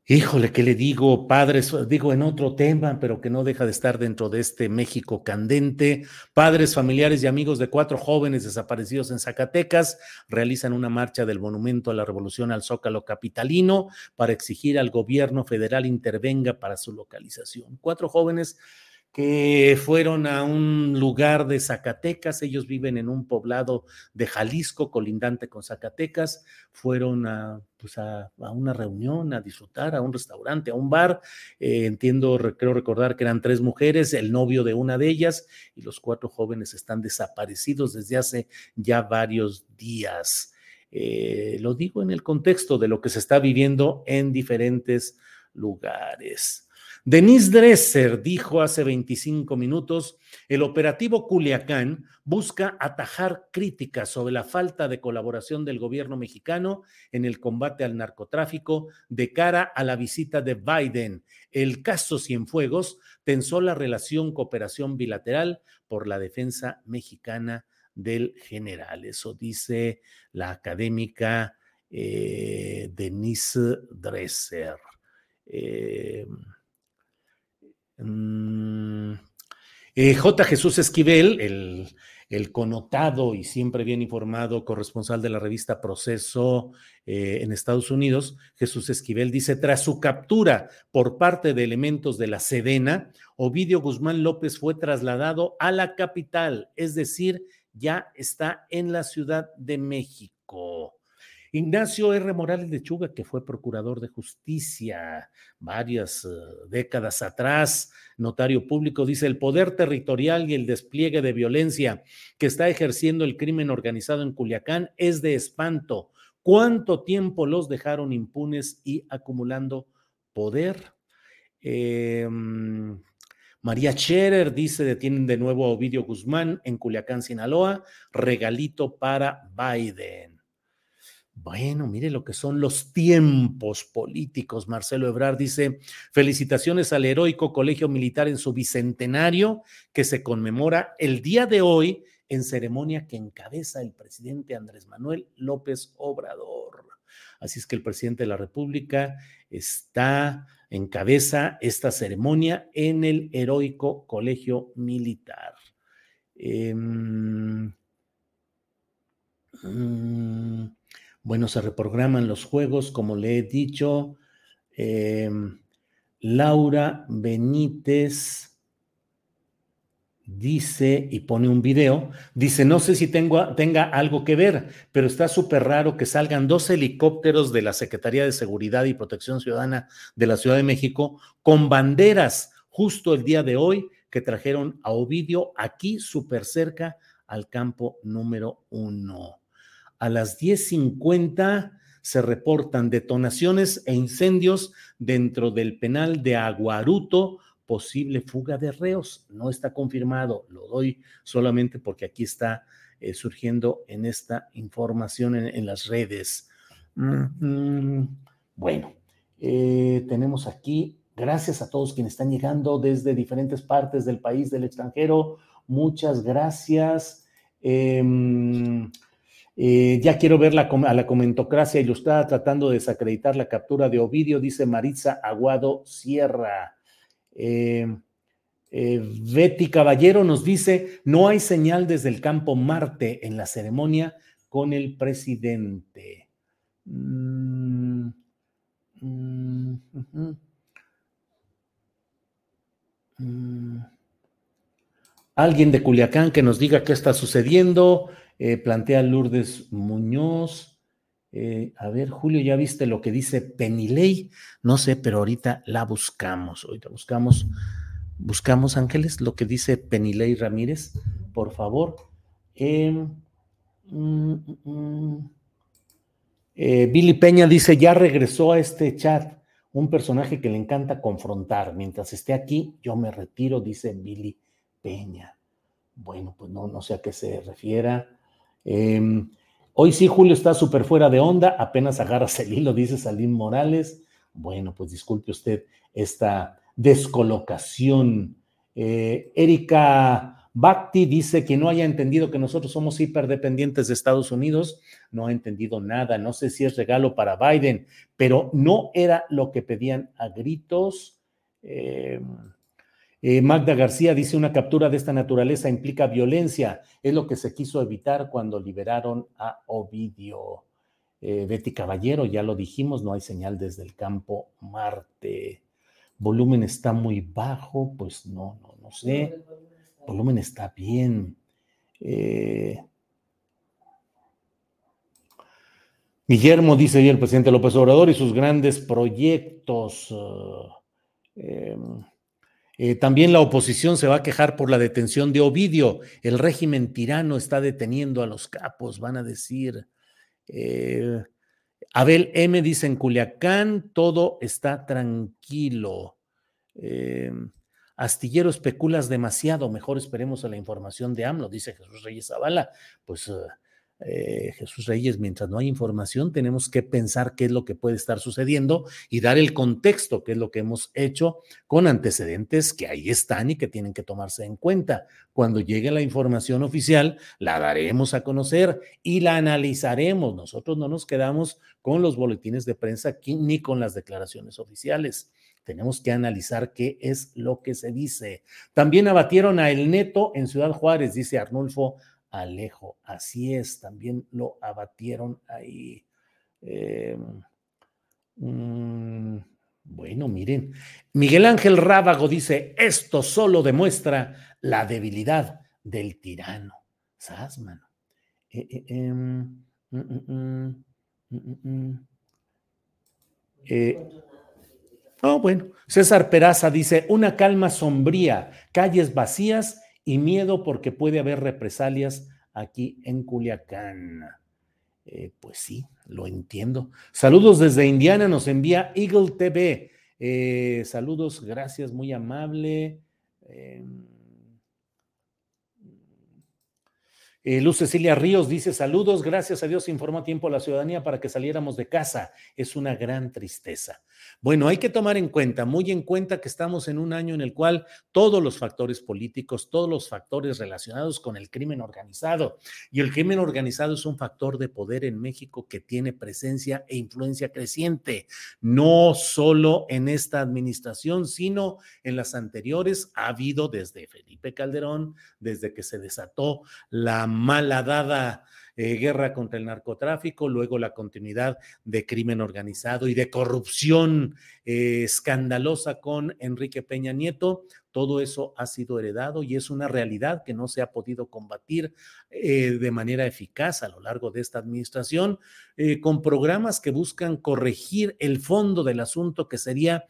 Híjole, ¿qué le digo, padres? Digo en otro tema, pero que no deja de estar dentro de este México candente. Padres, familiares y amigos de cuatro jóvenes desaparecidos en Zacatecas realizan una marcha del Monumento a la Revolución al Zócalo Capitalino para exigir al gobierno federal intervenga para su localización. Cuatro jóvenes que fueron a un lugar de Zacatecas, ellos viven en un poblado de Jalisco, colindante con Zacatecas, fueron a, pues a, una reunión, a disfrutar, a un restaurante, a un bar, eh, entiendo, creo recordar que eran tres mujeres, el novio de una de ellas, y los cuatro jóvenes están desaparecidos desde hace ya varios días. Eh, lo digo en el contexto de lo que se está viviendo en diferentes lugares. Denise Dresser dijo hace 25 minutos, el operativo Culiacán busca atajar críticas sobre la falta de colaboración del gobierno mexicano en el combate al narcotráfico de cara a la visita de Biden. El caso Cienfuegos tensó la relación cooperación bilateral por la defensa mexicana del general. Eso dice la académica eh, Denise Dresser. Eh, Mm, eh, J. Jesús Esquivel, el, el, connotado y siempre bien informado corresponsal de la revista Proceso eh, en Estados Unidos, Jesús Esquivel dice, tras su captura por parte de elementos de la Sedena, Ovidio Guzmán López fue trasladado a la capital, es decir, ya está en la Ciudad de México. Ignacio R. Morales de Chuga, que fue procurador de justicia varias eh, décadas atrás, notario público, dice, el poder territorial y el despliegue de violencia que está ejerciendo el crimen organizado en Culiacán es de espanto. ¿Cuánto tiempo los dejaron impunes y acumulando poder? Em, María Scherer dice, detienen de nuevo a Ovidio Guzmán en Culiacán, Sinaloa, regalito para Biden. Bueno, mire lo que son los tiempos políticos. Marcelo Ebrard dice, felicitaciones al heroico Colegio Militar en su bicentenario que se conmemora el día de hoy en ceremonia que encabeza el presidente Andrés Manuel López Obrador. Así es que el presidente de la República está encabeza esta ceremonia en el heroico Colegio Militar. Em, mm, bueno, se reprograman los juegos, como le he dicho. Em, Laura Benítez dice, y pone un video, dice, no sé si tenga algo que ver, pero está súper raro que salgan dos helicópteros de la Secretaría de Seguridad y Protección Ciudadana de la Ciudad de México con banderas justo el día de hoy que trajeron a Ovidio aquí súper cerca al campo número uno a las 10.50 se reportan detonaciones e incendios dentro del penal de Aguaruto, posible fuga de reos. No está confirmado, lo doy solamente porque aquí está eh, surgiendo en esta información en, las redes. Mm, bueno, eh, tenemos aquí, gracias a todos quienes están llegando desde diferentes partes del país, del extranjero. Muchas gracias. Em, eh, ya quiero ver a la comentocracia ilustrada tratando de desacreditar la captura de Ovidio, dice Maritza Aguado Sierra. Em, eh, Betty Caballero nos dice, no hay señal desde el campo Marte en la ceremonia con el presidente. Mm, mm, mm. Alguien de Culiacán que nos diga qué está sucediendo. Eh, plantea Lourdes Muñoz. Eh, a ver, Julio, ¿ya viste lo que dice Penilei? No sé, pero ahorita la buscamos. Ahorita buscamos, buscamos, Ángeles, lo que dice Penilei Ramírez, por favor. Em, mm, mm, mm. Eh, Billy Peña dice, ya regresó a este chat un personaje que le encanta confrontar. Mientras esté aquí, yo me retiro, dice Billy Peña. Bueno, pues no, no sé a qué se refiera. Em, hoy sí, Julio está súper fuera de onda, apenas agarras el hilo, dice Salim Morales. Bueno, pues disculpe usted esta descolocación. Eh, Erika Bhakti dice que no haya entendido que nosotros somos hiperdependientes de Estados Unidos, no ha entendido nada, no sé si es regalo para Biden, pero no era lo que pedían a gritos. Eh, eh, Magda García dice, una captura de esta naturaleza implica violencia. Es lo que se quiso evitar cuando liberaron a Ovidio. Eh, Betty Caballero, ya lo dijimos, no hay señal desde el campo Marte. Volumen está muy bajo, pues no, no, no sé. Volumen está bien. Eh, Guillermo dice, y el presidente López Obrador y sus grandes proyectos. Em, eh, también la oposición se va a quejar por la detención de Ovidio. El régimen tirano está deteniendo a los capos, van a decir. Eh, Abel M dice en Culiacán, todo está tranquilo. Eh, Astillero especulas demasiado, mejor esperemos a la información de AMLO, dice Jesús Reyes Zavala. Pues eh, Jesús Reyes, mientras no hay información, tenemos que pensar qué es lo que puede estar sucediendo y dar el contexto, que es lo que hemos hecho con antecedentes que ahí están y que tienen que tomarse en cuenta. Cuando llegue la información oficial, la daremos a conocer y la analizaremos. Nosotros no nos quedamos con los boletines de prensa aquí ni con las declaraciones oficiales. Tenemos que analizar qué es lo que se dice. También abatieron a El Neto en Ciudad Juárez, dice Arnulfo Alejo. Así es, también lo abatieron ahí. Em, mm, bueno, miren, Miguel Ángel Rábago dice, esto solo demuestra la debilidad del tirano. ¿Sabes, mano? Eh, eh, eh, bueno, César Peraza dice, una calma sombría, calles vacías y miedo porque puede haber represalias aquí en Culiacán. Eh, pues sí, lo entiendo. Saludos desde Indiana, nos envía Eagle TV. Eh, saludos, gracias, muy amable. Em, Eh, Luz Cecilia Ríos dice saludos, gracias a Dios informó a tiempo a la ciudadanía para que saliéramos de casa. Es una gran tristeza. Bueno, hay que tomar en cuenta, muy en cuenta que estamos en un año en el cual todos los factores políticos, todos los factores relacionados con el crimen organizado, y el crimen organizado es un factor de poder en México que tiene presencia e influencia creciente, no solo en esta administración, sino en las anteriores. Ha habido desde Felipe Calderón, desde que se desató la malhadada eh, guerra contra el narcotráfico, luego la continuidad de crimen organizado y de corrupción eh, escandalosa con Enrique Peña Nieto. Todo eso ha sido heredado y es una realidad que no se ha podido combatir eh, de manera eficaz a lo largo de esta administración, con programas que buscan corregir el fondo del asunto que sería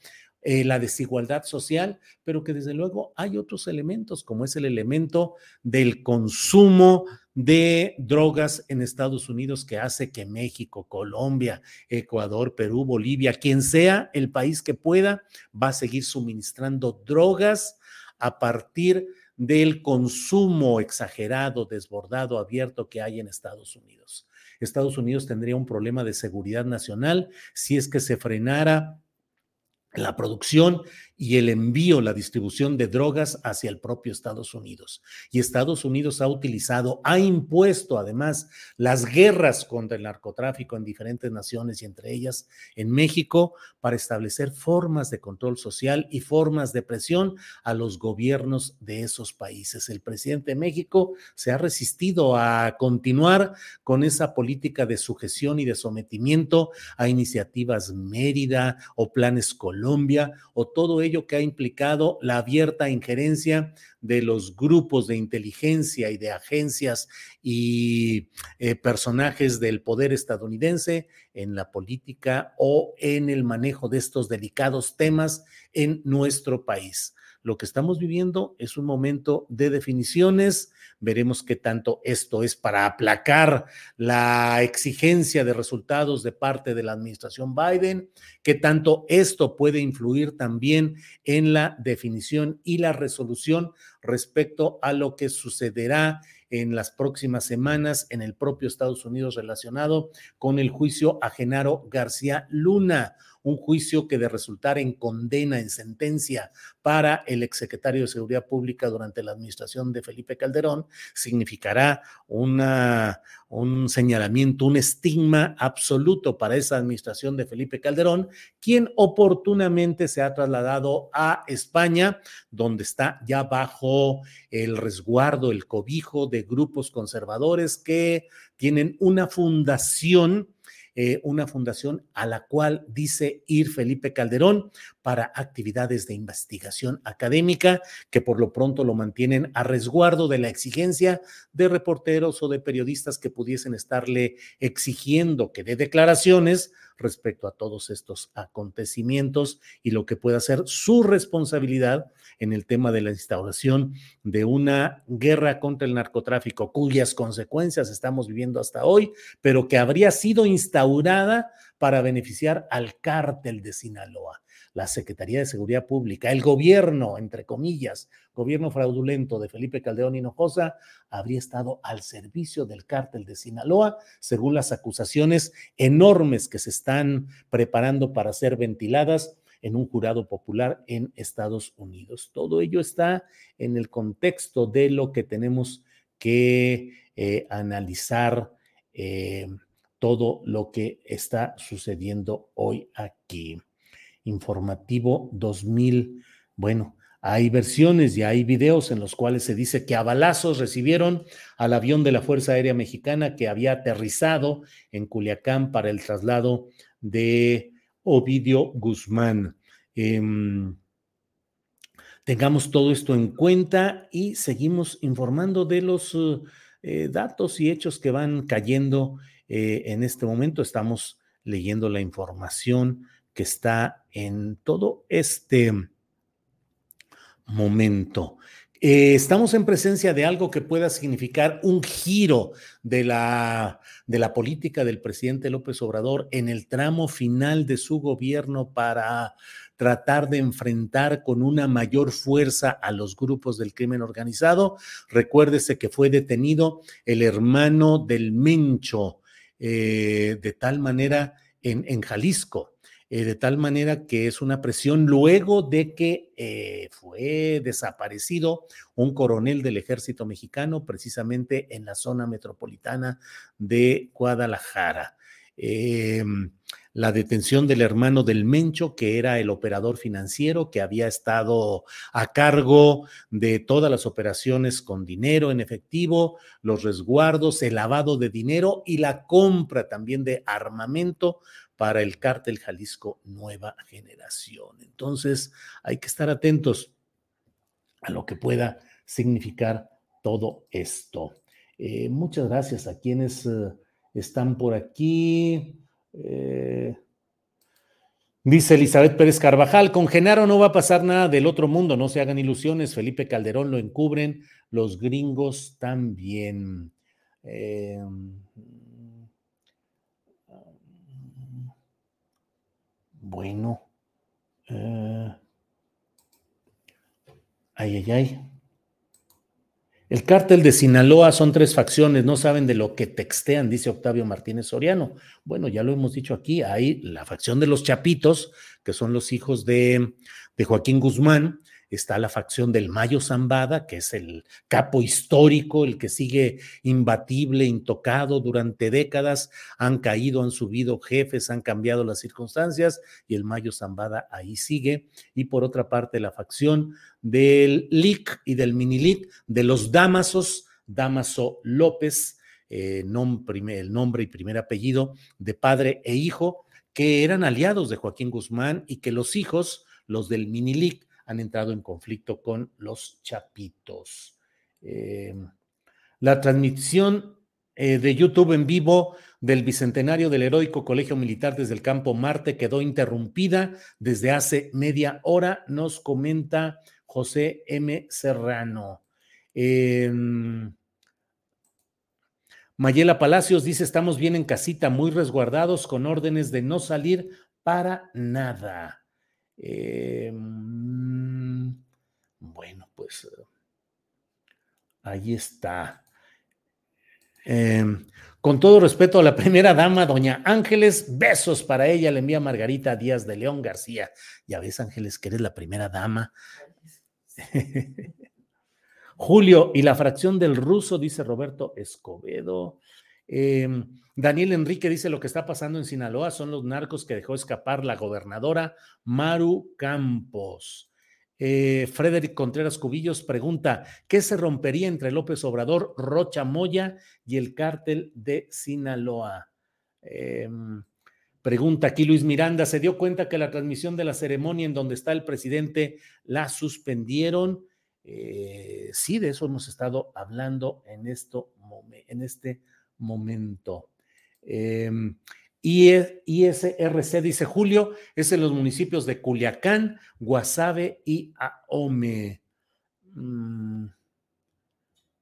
la desigualdad social, pero que desde luego hay otros elementos, como es el elemento del consumo de drogas en Estados Unidos que hace que México, Colombia, Ecuador, Perú, Bolivia, quien sea el país que pueda, va a seguir suministrando drogas a partir del consumo exagerado, desbordado, abierto que hay en Estados Unidos. Estados Unidos tendría un problema de seguridad nacional si es que se frenara la producción y el envío, la distribución de drogas hacia el propio Estados Unidos. Y Estados Unidos ha utilizado, ha impuesto además las guerras contra el narcotráfico en diferentes naciones y entre ellas en México para establecer formas de control social y formas de presión a los gobiernos de esos países. El presidente de México se ha resistido a continuar con esa política de sujeción y de sometimiento a iniciativas Mérida o planes Colombia o todo ello que ha implicado la abierta injerencia de los grupos de inteligencia y de agencias y eh, personajes del poder estadounidense en la política o en el manejo de estos delicados temas en nuestro país. Lo que estamos viviendo es un momento de definiciones. Veremos qué tanto esto es para aplacar la exigencia de resultados de parte de la administración Biden, qué tanto esto puede influir también en la definición y la resolución respecto a lo que sucederá en las próximas semanas en el propio Estados Unidos relacionado con el juicio a Genaro García Luna un juicio que de resultar en condena, en sentencia para el exsecretario de Seguridad Pública durante la administración de Felipe Calderón, significará una, un señalamiento, un estigma absoluto para esa administración de Felipe Calderón, quien oportunamente se ha trasladado a España, donde está ya bajo el resguardo, el cobijo de grupos conservadores que tienen una fundación eh, una fundación a la cual dice ir Felipe Calderón para actividades de investigación académica que por lo pronto lo mantienen a resguardo de la exigencia de reporteros o de periodistas que pudiesen estarle exigiendo que dé declaraciones respecto a todos estos acontecimientos y lo que pueda ser su responsabilidad en el tema de la instauración de una guerra contra el narcotráfico, cuyas consecuencias estamos viviendo hasta hoy, pero que habría sido instaurada para beneficiar al cártel de Sinaloa la Secretaría de Seguridad Pública, el gobierno, entre comillas, gobierno fraudulento de Felipe Calderón Hinojosa, habría estado al servicio del cártel de Sinaloa, según las acusaciones enormes que se están preparando para ser ventiladas en un jurado popular en Estados Unidos. Todo ello está en el contexto de lo que tenemos que eh, analizar. Eh, todo lo que está sucediendo hoy aquí informativo 2000. Bueno, hay versiones y hay videos en los cuales se dice que a balazos recibieron al avión de la Fuerza Aérea Mexicana que había aterrizado en Culiacán para el traslado de Ovidio Guzmán. Em, tengamos todo esto en cuenta y seguimos informando de los eh, datos y hechos que van cayendo eh, en este momento. Estamos leyendo la información que está en todo este momento. Eh, estamos en presencia de algo que pueda significar un giro de la, de la política del presidente López Obrador en el tramo final de su gobierno para tratar de enfrentar con una mayor fuerza a los grupos del crimen organizado. Recuérdese que fue detenido el hermano del Mencho, eh, de tal manera en, en Jalisco eh, de tal manera que es una presión luego de que eh, fue desaparecido un coronel del ejército mexicano precisamente en la zona metropolitana de Guadalajara. Em, la detención del hermano del Mencho, que era el operador financiero que había estado a cargo de todas las operaciones con dinero en efectivo, los resguardos, el lavado de dinero y la compra también de armamento para el cártel Jalisco Nueva Generación. Entonces, hay que estar atentos a lo que pueda significar todo esto. Eh, muchas gracias a quienes eh, están por aquí. Eh, dice Elizabeth Pérez Carvajal, con Genaro no va a pasar nada del otro mundo, no se hagan ilusiones, Felipe Calderón lo encubren, los gringos también. Bueno. Eh, ay, ay, ay. El cártel de Sinaloa son tres facciones, no saben de lo que textean, dice Octavio Martínez Soriano. Bueno, ya lo hemos dicho aquí, hay la facción de los Chapitos, que son los hijos de, de Joaquín Guzmán, está la facción del Mayo Zambada, que es el capo histórico, el que sigue imbatible, intocado durante décadas, han caído, han subido jefes, han cambiado las circunstancias y el Mayo Zambada ahí sigue. Y por otra parte, la facción del LIC y del Minilic, de los Damasos, Damaso López, eh, el nombre y primer apellido de padre e hijo, que eran aliados de Joaquín Guzmán y que los hijos, los del Minilic, han entrado en conflicto con los chapitos. Em, la transmisión eh, de YouTube en vivo del Bicentenario del Heroico Colegio Militar desde el Campo Marte quedó interrumpida desde hace media hora, nos comenta José M. Serrano. Em, Mayela Palacios dice, estamos bien en casita, muy resguardados, con órdenes de no salir para nada. Eh, bueno, pues ahí está. Em, con todo respeto a la primera dama, doña Ángeles, besos para ella, le envía Margarita Díaz de León García. Ya ves, Ángeles, que eres la primera dama. Julio, y la fracción del ruso, dice Roberto Escobedo. Em, Daniel Enrique dice lo que está pasando en Sinaloa son los narcos que dejó escapar la gobernadora Maru Campos. Eh, Frederick Contreras Cubillos pregunta, ¿qué se rompería entre López Obrador, Rocha Moya y el cártel de Sinaloa? Em, pregunta aquí Luis Miranda, ¿se dio cuenta que la transmisión de la ceremonia en donde está el presidente la suspendieron? Eh, sí, de eso hemos estado hablando en, esto, en este momento. Eh, ISRC, dice Julio, es en los municipios de Culiacán, Guasave y Ahome. Mm,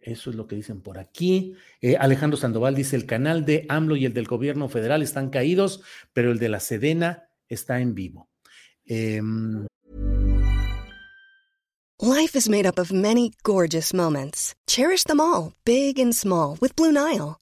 eso es lo que dicen por aquí. Eh, Alejandro Sandoval dice, el canal de AMLO y el del gobierno federal están caídos, pero el de la Sedena está en vivo. Eh,
Life is made up of many gorgeous moments. Cherish them all, big and small, with Blue Nile.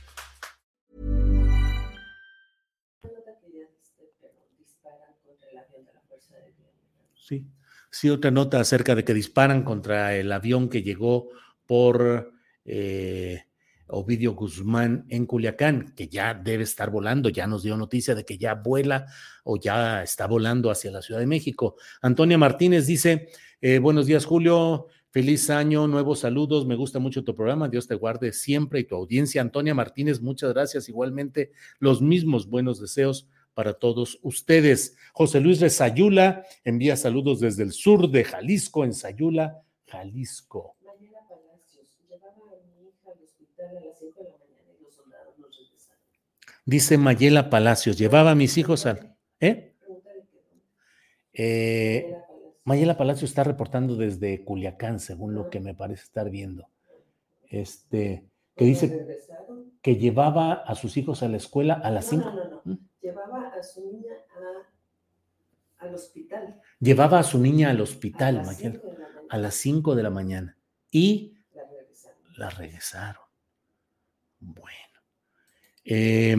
Sí, otra nota acerca de que disparan contra el avión que llegó por eh, Ovidio Guzmán en Culiacán, que ya debe estar volando, ya nos dio noticia de que ya vuela o ya está volando hacia la Ciudad de México. Antonia Martínez dice, eh, buenos días Julio, feliz año, nuevos saludos, me gusta mucho tu programa, Dios te guarde siempre y tu audiencia. Antonia Martínez, muchas gracias, igualmente los mismos buenos deseos para todos ustedes. José Luis de Sayula envía saludos desde el sur de Jalisco, en Sayula, Jalisco. Dice Mayela Palacios, llevaba a mis hijos al... ¿Eh? Eh, Mayela Palacios está reportando desde Culiacán, según lo que me parece estar viendo. Este, que dice que llevaba a sus hijos a la escuela a las 5.
¿Mm? Llevaba a su niña al hospital.
Llevaba a su niña al hospital, a las, a las 5 de la mañana. Y
la regresaron.
La regresaron. Bueno. Eh,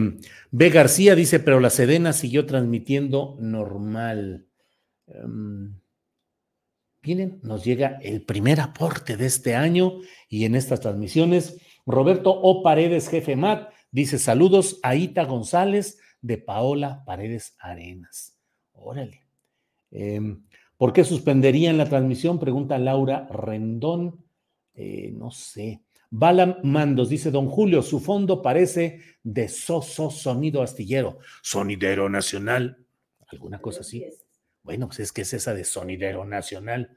B. García dice, pero la Sedena siguió transmitiendo normal. Um, Miren, nos llega el primer aporte de este año y en estas transmisiones, Roberto O. Paredes, jefe MAT, dice saludos a Ita González de Paola Paredes Arenas. Órale. Em, ¿Por qué suspenderían la transmisión? Pregunta Laura Rendón. Eh, no sé. Bala Mandos dice Don Julio, su fondo parece de soso sonido astillero, sonidero nacional, alguna cosa así. Bueno, pues es que es esa de sonidero nacional.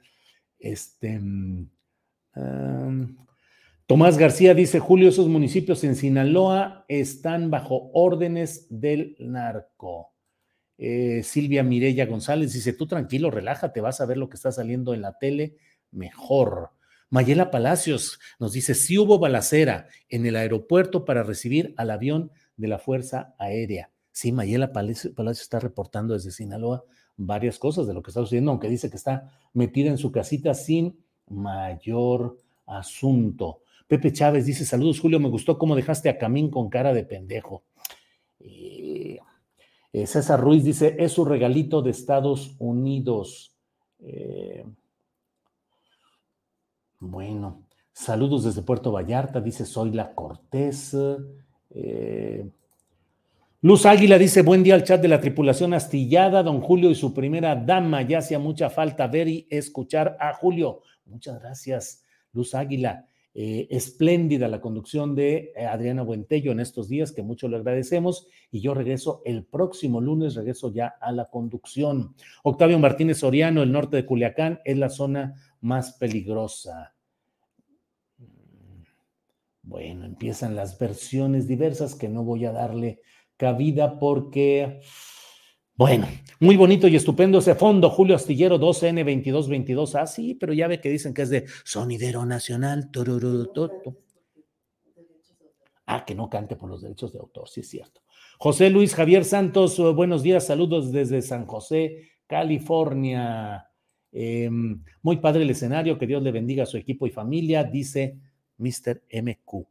Este. Tomás García dice: Julio, esos municipios en Sinaloa están bajo órdenes del narco. Eh, Silvia Mirella González dice: Tú tranquilo, relájate, vas a ver lo que está saliendo en la tele mejor. Mayela Palacios nos dice: Sí hubo balacera en el aeropuerto para recibir al avión de la Fuerza Aérea. Sí, Mayela Palacios está reportando desde Sinaloa varias cosas de lo que está sucediendo, aunque dice que está metida en su casita sin mayor asunto. Pepe Chávez dice, saludos Julio, me gustó cómo dejaste a Camín con cara de pendejo. Eh, eh, César Ruiz dice, es su regalito de Estados Unidos. Eh, bueno, saludos desde Puerto Vallarta, dice Soy la Cortés. Luz Águila dice, buen día al chat de la tripulación astillada, don Julio y su primera dama, ya hacía mucha falta ver y escuchar a Julio. Muchas gracias, Luz Águila. Eh, espléndida la conducción de eh, Adriana Buentello en estos días, que mucho le agradecemos, y yo regreso el próximo lunes, regreso ya a la conducción. Octavio Martínez Soriano, el norte de Culiacán, es la zona más peligrosa. Bueno, empiezan las versiones diversas que no voy a darle cabida porque, bueno, muy bonito y estupendo ese fondo, Julio Astillero 2N2222. Ah, sí, pero ya ve que dicen que es de sonidero nacional. Ah, que no cante por los derechos de autor, sí es cierto. José Luis Javier Santos, uh, buenos días, saludos desde San José, California. Em, muy padre el escenario, que Dios le bendiga a su equipo y familia, dice Mr. MQ.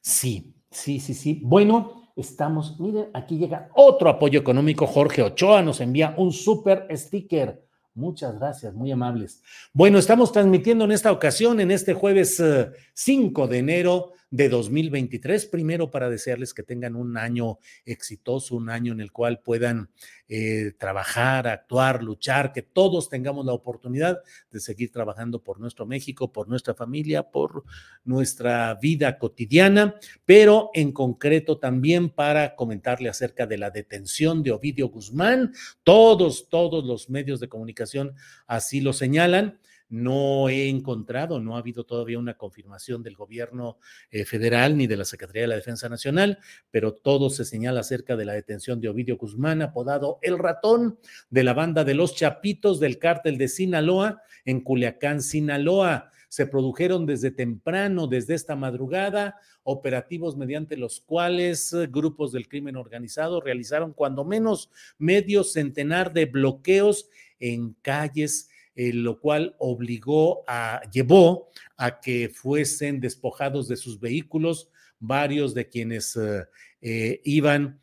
Sí, Sí, sí, sí. Bueno, estamos, miren, aquí llega otro apoyo económico. Jorge Ochoa nos envía un super sticker. Muchas gracias, muy amables. Bueno, estamos transmitiendo en esta ocasión, en este jueves 5 eh, de enero, de 2023. Primero para desearles que tengan un año exitoso, un año en el cual puedan eh, trabajar, actuar, luchar, que todos tengamos la oportunidad de seguir trabajando por nuestro México, por nuestra familia, por nuestra vida cotidiana, pero en concreto también para comentarle acerca de la detención de Ovidio Guzmán. Todos, todos los medios de comunicación así lo señalan no he encontrado, no ha habido todavía una confirmación del gobierno eh, federal ni de la Secretaría de la Defensa Nacional, pero todo se señala acerca de la detención de Ovidio Guzmán, apodado El Ratón, de la banda de los Chapitos del cártel de Sinaloa, en Culiacán, Sinaloa. Se produjeron desde temprano, desde esta madrugada, operativos mediante los cuales eh, grupos del crimen organizado realizaron cuando menos medio centenar de bloqueos en calles eh, lo cual obligó a, llevó a que fuesen despojados de sus vehículos varios de quienes eh, eh, iban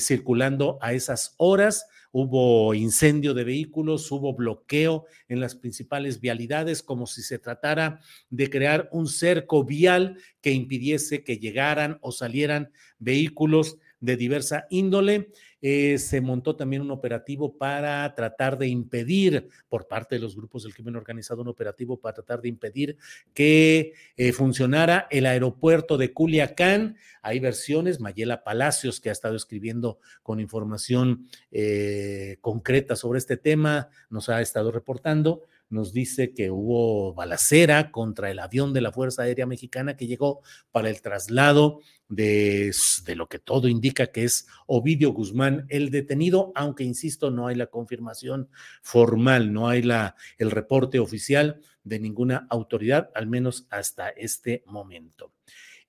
circulando a esas horas. Hubo incendio de vehículos, hubo bloqueo en las principales vialidades, como si se tratara de crear un cerco vial que impidiese que llegaran o salieran vehículos de diversa índole. Eh, se montó también un operativo para tratar de impedir, por parte de los grupos del crimen organizado, un operativo para tratar de impedir que eh, funcionara el aeropuerto de Culiacán. Hay versiones, Mayela Palacios, que ha estado escribiendo con información eh, concreta sobre este tema, nos ha estado reportando nos dice que hubo balacera contra el avión de la Fuerza Aérea Mexicana que llegó para el traslado de, de, lo que todo indica que es Ovidio Guzmán el detenido, aunque insisto, no hay la confirmación formal, no hay la, el reporte oficial de ninguna autoridad, al menos hasta este momento.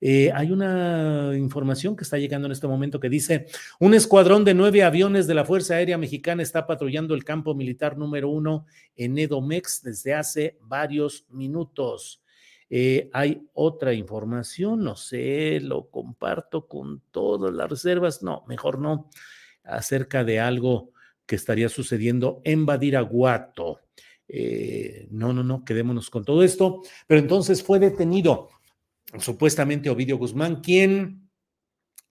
Eh, hay una información que está llegando en este momento que dice, un escuadrón de nueve aviones de la Fuerza Aérea Mexicana está patrullando el campo militar número uno en Edomex desde hace varios minutos. Eh, hay otra información, no sé, lo comparto con todas las reservas, no, mejor no, acerca de algo que estaría sucediendo en Badiraguato. Eh, no, no, no, quedémonos con todo esto. Pero entonces fue detenido supuestamente Ovidio Guzmán, quien,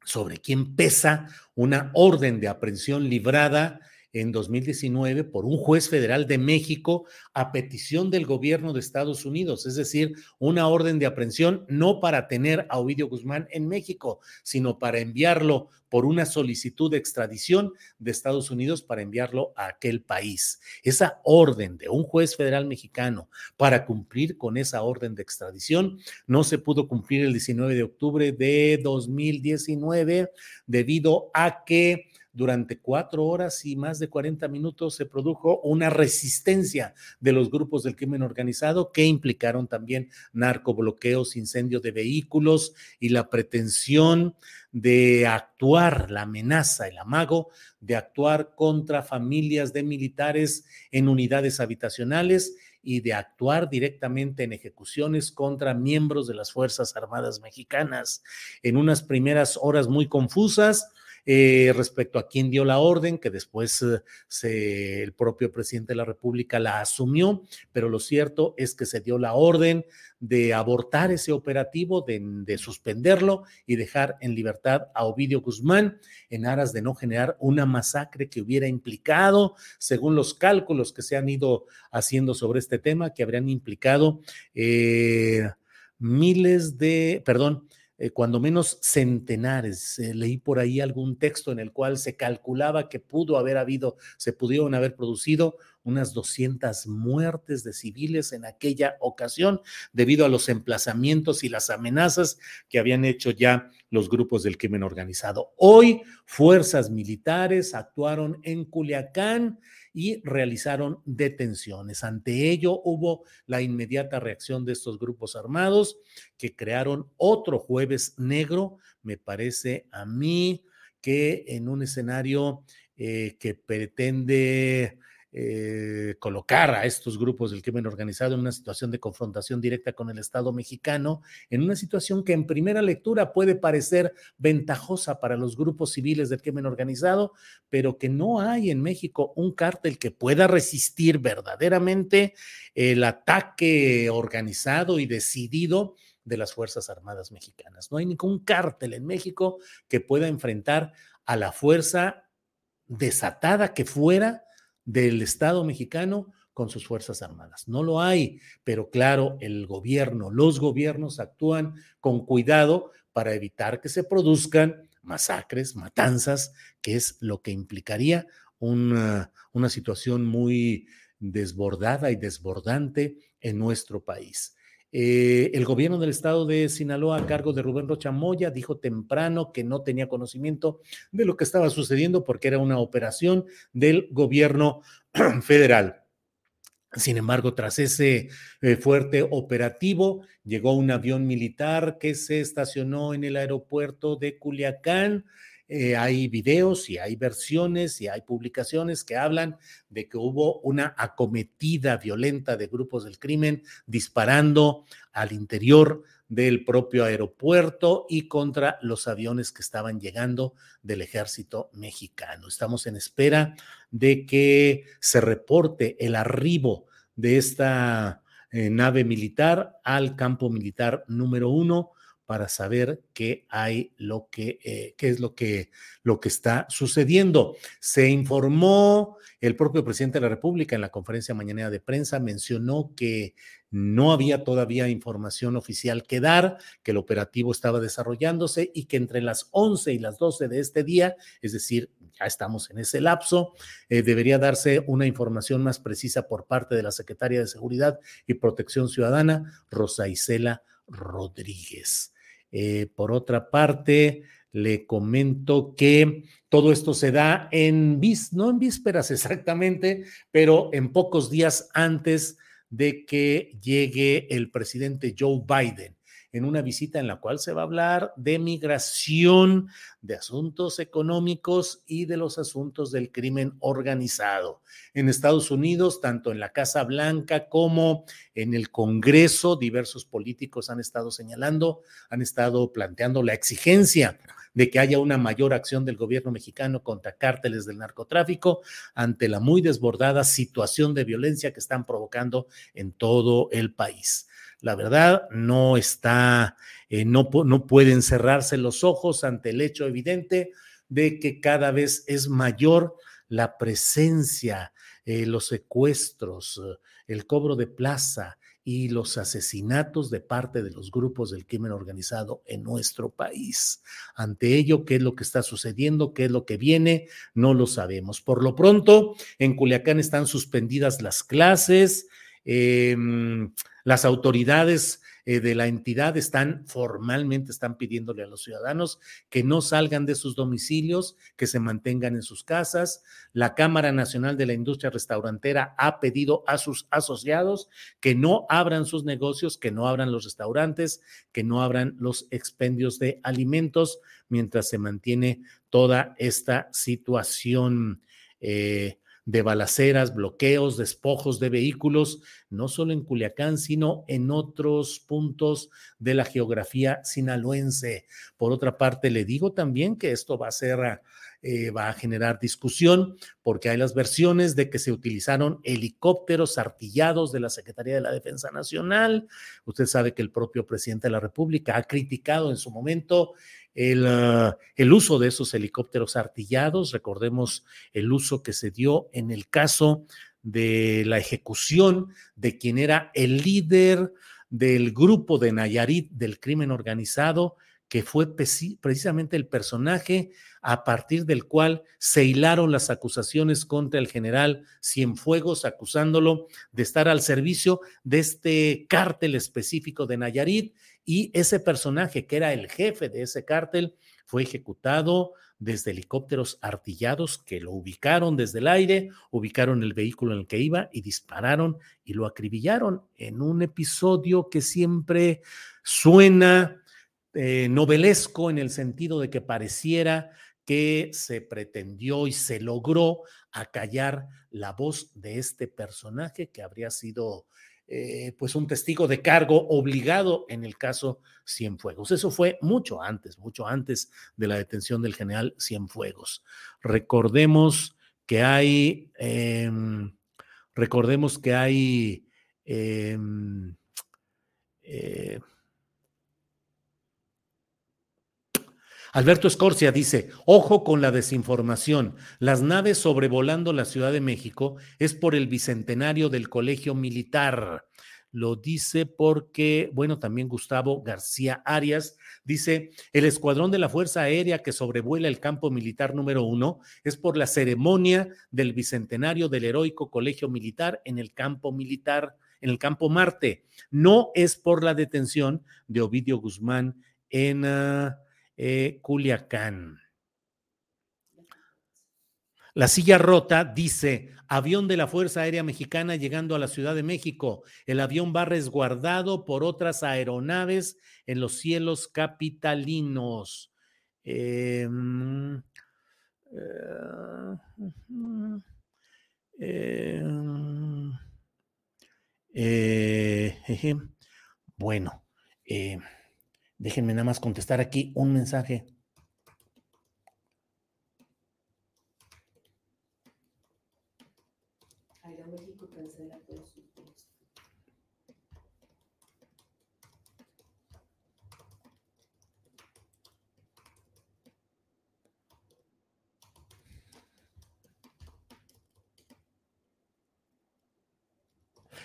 sobre quien pesa una orden de aprehensión librada en 2019 por un juez federal de México a petición del gobierno de Estados Unidos, es decir, una orden de aprehensión no para tener a Ovidio Guzmán en México, sino para enviarlo por una solicitud de extradición de Estados Unidos para enviarlo a aquel país. Esa orden de un juez federal mexicano para cumplir con esa orden de extradición no se pudo cumplir el 19 de octubre de 2019 debido a que durante cuatro horas y más de 40 minutos se produjo una resistencia de los grupos del crimen organizado que implicaron también narcobloqueos, incendio de vehículos y la pretensión de actuar, la amenaza, el amago de actuar contra familias de militares en unidades habitacionales y de actuar directamente en ejecuciones contra miembros de las Fuerzas Armadas Mexicanas. En unas primeras horas muy confusas, eh, respecto a quién dio la orden, que después eh, el propio presidente de la República la asumió, pero lo cierto es que se dio la orden de abortar ese operativo, de, de, suspenderlo y dejar en libertad a Ovidio Guzmán en aras de no generar una masacre que hubiera implicado, según los cálculos que se han ido haciendo sobre este tema, que habrían implicado eh, miles de, perdón, eh, cuando menos centenares. Eh, leí por ahí algún texto en el cual se calculaba que pudo haber habido, se pudieron haber producido unas 200 muertes de civiles en aquella ocasión debido a los emplazamientos y las amenazas que habían hecho ya los grupos del crimen organizado. Hoy, fuerzas militares actuaron en Culiacán y realizaron detenciones. Ante ello hubo la inmediata reacción de estos grupos armados que crearon otro jueves negro, me parece a mí, que en un escenario eh, que pretende eh, colocar a estos grupos del crimen organizado en una situación de confrontación directa con el Estado mexicano, en una situación que en primera lectura puede parecer ventajosa para los grupos civiles del crimen organizado, pero que no hay en México un cártel que pueda resistir verdaderamente el ataque organizado y decidido de las Fuerzas Armadas mexicanas. No hay ningún cártel en México que pueda enfrentar a la fuerza desatada que fuera del Estado mexicano con sus Fuerzas Armadas. No lo hay, pero claro, el gobierno, los gobiernos actúan con cuidado para evitar que se produzcan masacres, matanzas, que es lo que implicaría una, una situación muy desbordada y desbordante en nuestro país. Eh, el gobierno del estado de Sinaloa, a cargo de Rubén Rocha Moya, dijo temprano que no tenía conocimiento de lo que estaba sucediendo porque era una operación del gobierno federal. Sin embargo, tras ese eh, fuerte operativo, llegó un avión militar que se estacionó en el aeropuerto de Culiacán eh, hay videos y hay versiones y hay publicaciones que hablan de que hubo una acometida violenta de grupos del crimen disparando al interior del propio aeropuerto y contra los aviones que estaban llegando del ejército mexicano. Estamos en espera de que se reporte el arribo de esta eh, nave militar al campo militar número uno para saber qué hay lo que eh, qué es lo que lo que está sucediendo. Se informó el propio presidente de la República en la conferencia mañanera de prensa mencionó que no había todavía información oficial que dar, que el operativo estaba desarrollándose y que entre las 11 y las 12 de este día, es decir, ya estamos en ese lapso, eh, debería darse una información más precisa por parte de la Secretaria de Seguridad y Protección Ciudadana, Rosa Isela Rodríguez. Eh, por otra parte, le comento que todo esto se da en vis, no en vísperas exactamente, pero en pocos días antes de que llegue el presidente Joe Biden. En una visita en la cual se va a hablar de migración, de asuntos económicos y de los asuntos del crimen organizado. En Estados Unidos, tanto en la Casa Blanca como en el Congreso, diversos políticos han estado señalando, han estado planteando la exigencia de que haya una mayor acción del gobierno mexicano contra cárteles del narcotráfico ante la muy desbordada situación de violencia que están provocando en todo el país. La verdad, no está, eh, no, no pueden cerrarse los ojos ante el hecho evidente de que cada vez es mayor la presencia, eh, los secuestros, el cobro de plaza, y los asesinatos de parte de los grupos del crimen organizado en nuestro país. Ante ello, ¿qué es lo que está sucediendo? ¿Qué es lo que viene? No lo sabemos. Por lo pronto, en Culiacán están suspendidas las clases. Em, las autoridades eh, de la entidad están formalmente, están pidiéndole a los ciudadanos que no salgan de sus domicilios, que se mantengan en sus casas. La Cámara Nacional de la Industria Restaurantera ha pedido a sus asociados que no abran sus negocios, que no abran los restaurantes, que no abran los expendios de alimentos mientras se mantiene toda esta situación. Eh, de balaceras, bloqueos, despojos de vehículos, no solo en Culiacán, sino en otros puntos de la geografía sinaloense. Por otra parte, le digo también que esto va a ser eh, va a generar discusión porque hay las versiones de que se utilizaron helicópteros artillados de la Secretaría de la Defensa Nacional. Usted sabe que el propio presidente de la República ha criticado en su momento el, ah, el, uso de esos helicópteros artillados. Recordemos el uso que se dio en el caso de la ejecución de quien era el líder del grupo de Nayarit del crimen organizado, que fue precisamente el personaje a partir del cual se hilaron las acusaciones contra el general Cienfuegos, acusándolo de estar al servicio de este cártel específico de Nayarit. Y ese personaje, que era el jefe de ese cártel, fue ejecutado desde helicópteros artillados que lo ubicaron desde el aire, ubicaron el vehículo en el que iba y dispararon y lo acribillaron en un episodio que siempre suena eh, novelesco en el sentido de que pareciera que se pretendió y se logró acallar la voz de este personaje que habría sido eh, pues un testigo de cargo obligado en el caso Cienfuegos. Eso fue mucho antes, mucho antes de la detención del general Cienfuegos. Recordemos que hay, em, recordemos que hay em, eh, Alberto Escorcia dice, ojo con la desinformación. Las naves sobrevolando la Ciudad de México es por el bicentenario del Colegio Militar. Lo dice porque, bueno, también Gustavo García Arias dice, el escuadrón de la Fuerza Aérea que sobrevuela el campo militar número uno es por la ceremonia del bicentenario del heroico Colegio Militar en el campo militar, en el campo Marte. No es por la detención de Ovidio Guzmán en... Ah, eh, Culiacán. La silla rota dice, avión de la Fuerza Aérea Mexicana llegando a la Ciudad de México. El avión va resguardado por otras aeronaves en los cielos capitalinos. Em, eh, eh, bueno, Déjenme nada más contestar aquí un mensaje.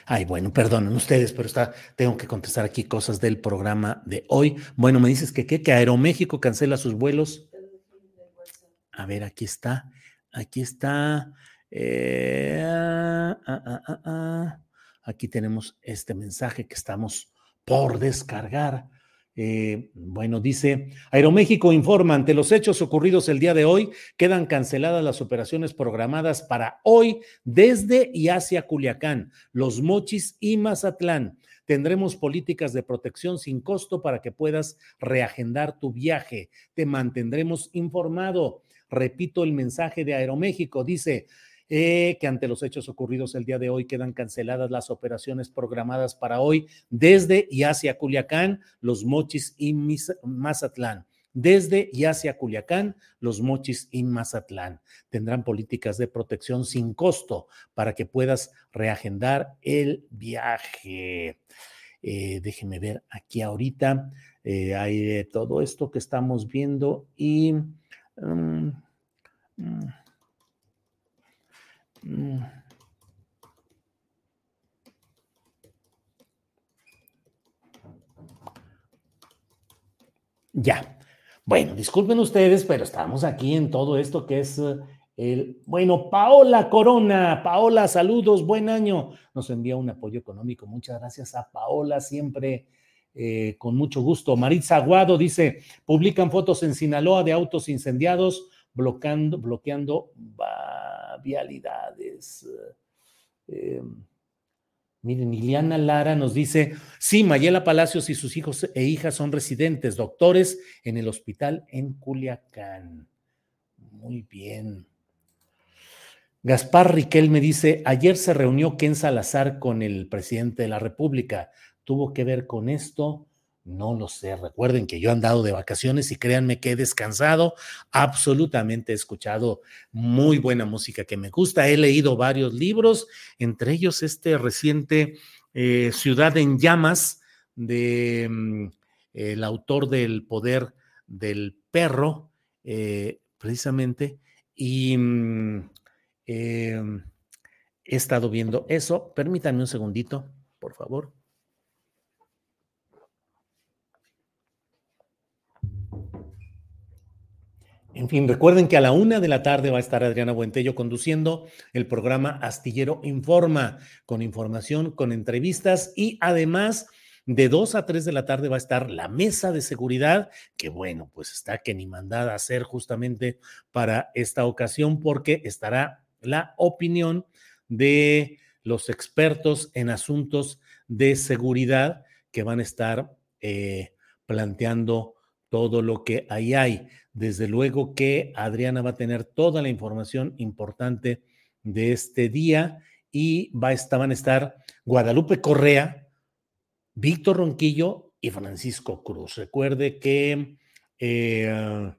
Ay, bueno, perdonen ustedes, pero está, tengo que contestar aquí cosas del programa de hoy. Bueno, me dices que qué, que Aeroméxico cancela sus vuelos. A ver, aquí está, aquí está. Eh, ah, ah, ah, aquí tenemos este mensaje que estamos por descargar. Eh, bueno, dice, Aeroméxico informa, ante los hechos ocurridos el día de hoy, quedan canceladas las operaciones programadas para hoy desde y hacia Culiacán, Los Mochis y Mazatlán. Tendremos políticas de protección sin costo para que puedas reagendar tu viaje. Te mantendremos informado. Repito el mensaje de Aeroméxico. Dice, eh, que ante los hechos ocurridos el día de hoy quedan canceladas las operaciones programadas para hoy desde y hacia Culiacán, Los Mochis y Mazatlán. Desde y hacia Culiacán, Los Mochis y Mazatlán. Tendrán políticas de protección sin costo para que puedas reagendar el viaje. Eh, déjeme ver aquí ahorita. Eh, hay todo esto que estamos viendo y... Mm, mm, Mm. Ya. Bueno, disculpen ustedes, pero estamos aquí en todo esto que es eh, el... Bueno, Paola Corona, Paola, saludos, buen año. Nos envía un apoyo económico. Muchas gracias a Paola, siempre eh, con mucho gusto. Maritza Aguado dice, publican fotos en Sinaloa de autos incendiados bloqueando, bloqueando vialidades. Eh, miren, Iliana Lara nos dice, sí, Mayela Palacios y sus hijos e hijas son residentes, doctores en el hospital en Culiacán. Muy bien. Gaspar Riquel me dice, ayer se reunió Ken Salazar con el presidente de la República. ¿Tuvo que ver con esto? No lo sé. Recuerden que yo he andado de vacaciones y créanme que he descansado. Absolutamente he escuchado muy buena música que me gusta. He leído varios libros, entre ellos este reciente eh, Ciudad en Llamas de mm, el autor del Poder del Perro, eh, precisamente. Y mm, em, he estado viendo eso. Permítanme un segundito, por favor. En fin, recuerden que a la una de la tarde va a estar Adriana Buentello conduciendo el programa Astillero Informa, con información, con entrevistas y además de dos a tres de la tarde va a estar la mesa de seguridad, que bueno, pues está que ni mandada a hacer justamente para esta ocasión, porque estará la opinión de los expertos en asuntos de seguridad que van a estar eh, planteando todo lo que ahí hay. Desde luego que Adriana va a tener toda la información importante de este día y va a estar, van a estar Guadalupe Correa, Víctor Ronquillo y Francisco Cruz. Recuerde que eh,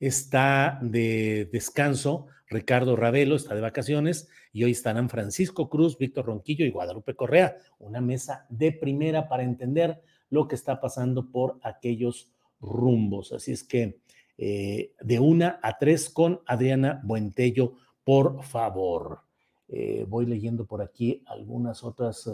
está de descanso Ricardo Ravelo, está de vacaciones y hoy estarán Francisco Cruz, Víctor Ronquillo y Guadalupe Correa. Una mesa de primera para entender lo que está pasando por aquellos rumbos. Así es que eh, de una a tres con Adriana Buentello, por favor. Eh, voy leyendo por aquí algunas otras. Eh,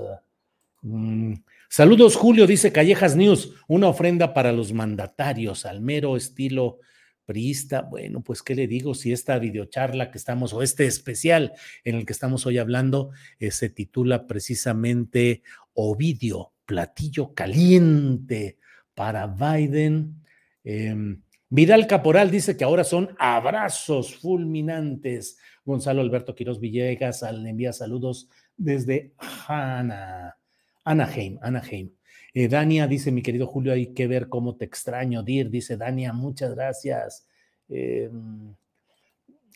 mm, saludos, Julio, dice Callejas News, una ofrenda para los mandatarios, al mero estilo priista. Bueno, pues, ¿qué le digo? Si esta videocharla que estamos, o este especial en el que estamos hoy hablando, se titula precisamente Ovidio, platillo caliente para Biden. Em, Vidal Caporal dice que ahora son abrazos fulminantes. Gonzalo Alberto Quiroz Villegas le envía saludos desde Hanna, Anaheim, Anaheim. Eh, Dania dice, mi querido Julio, hay que ver cómo te extraño, Dir, dice Dania, muchas gracias. Em,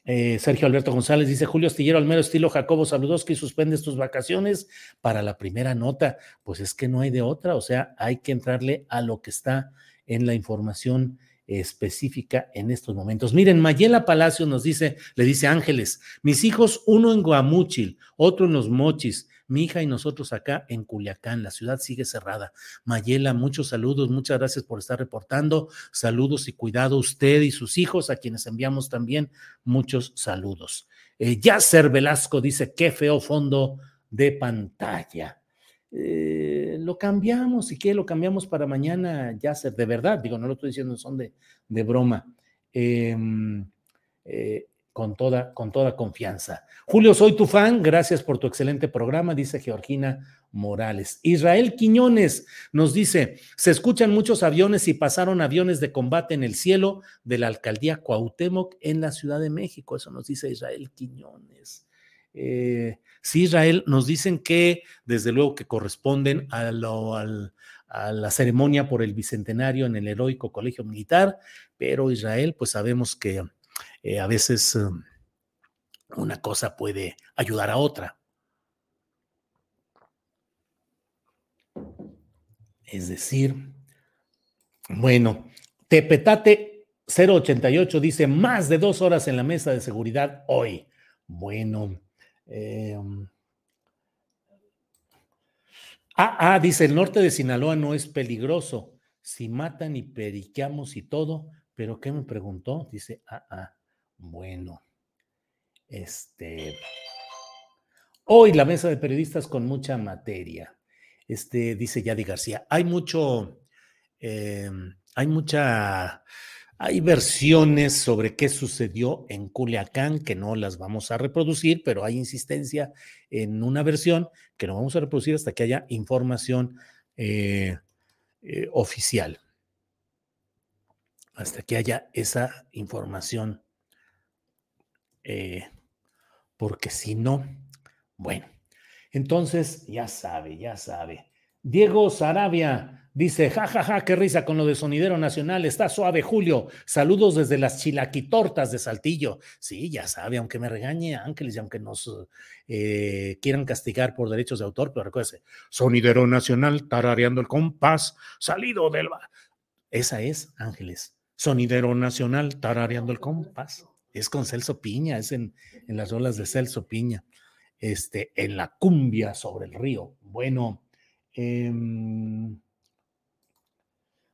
eh, Sergio Alberto González dice, Julio Astillero, al mero estilo Jacobo que suspendes tus vacaciones para la primera nota. Pues es que no hay de otra, o sea, hay que entrarle a lo que está en la información específica en estos momentos. Miren, Mayela Palacio nos dice, le dice Ángeles, mis hijos, uno en Guamúchil, otro en Los Mochis, mi hija y nosotros acá en Culiacán, la ciudad sigue cerrada. Mayela, muchos saludos, muchas gracias por estar reportando, saludos y cuidado usted y sus hijos, a quienes enviamos también muchos saludos. Eh, Yacer Velasco dice, qué feo fondo de pantalla. Eh, lo cambiamos, y que lo cambiamos para mañana, ya ser de verdad, digo, no lo estoy diciendo, son de, de broma, em, eh, con, toda, con toda confianza. Julio, soy tu fan, gracias por tu excelente programa, dice Georgina Morales. Israel Quiñones nos dice, se escuchan muchos aviones y pasaron aviones de combate en el cielo de la alcaldía Cuauhtémoc en la Ciudad de México, eso nos dice Israel Quiñones. Eh, sí, Israel, nos dicen que desde luego que corresponden a, la ceremonia por el bicentenario en el heroico colegio militar, pero Israel, pues sabemos que eh, a veces eh, una cosa puede ayudar a otra. Es decir, bueno, Tepetate 088 dice más de dos horas en la mesa de seguridad hoy. Bueno, em, ah, ah, dice, el norte de Sinaloa no es peligroso. Si matan y periqueamos y todo, pero ¿qué me preguntó? Dice, ah, ah, bueno, este, hoy la mesa de periodistas con mucha materia. Este, dice Yadi García, hay mucho, em, hay mucha hay versiones sobre qué sucedió en Culiacán que no las vamos a reproducir, pero hay insistencia en una versión que no vamos a reproducir hasta que haya información eh, eh, oficial. Hasta que haya esa información. Eh, porque si no, bueno, entonces ya sabe, ya sabe. Diego Sarabia, Dice, jajaja, ja, ja, qué risa con lo de Sonidero Nacional. Está suave, Julio. Saludos desde las chilaquitortas de Saltillo. Sí, ya sabe, aunque me regañe Ángeles y aunque nos eh, quieran castigar por derechos de autor, pero recuérdese, Sonidero Nacional, tarareando el compás, salido del... Esa es, Ángeles. Sonidero Nacional, tarareando el compás. Es con Celso Piña, es en, en las olas de Celso Piña. Este, en la cumbia sobre el río. Bueno, eh,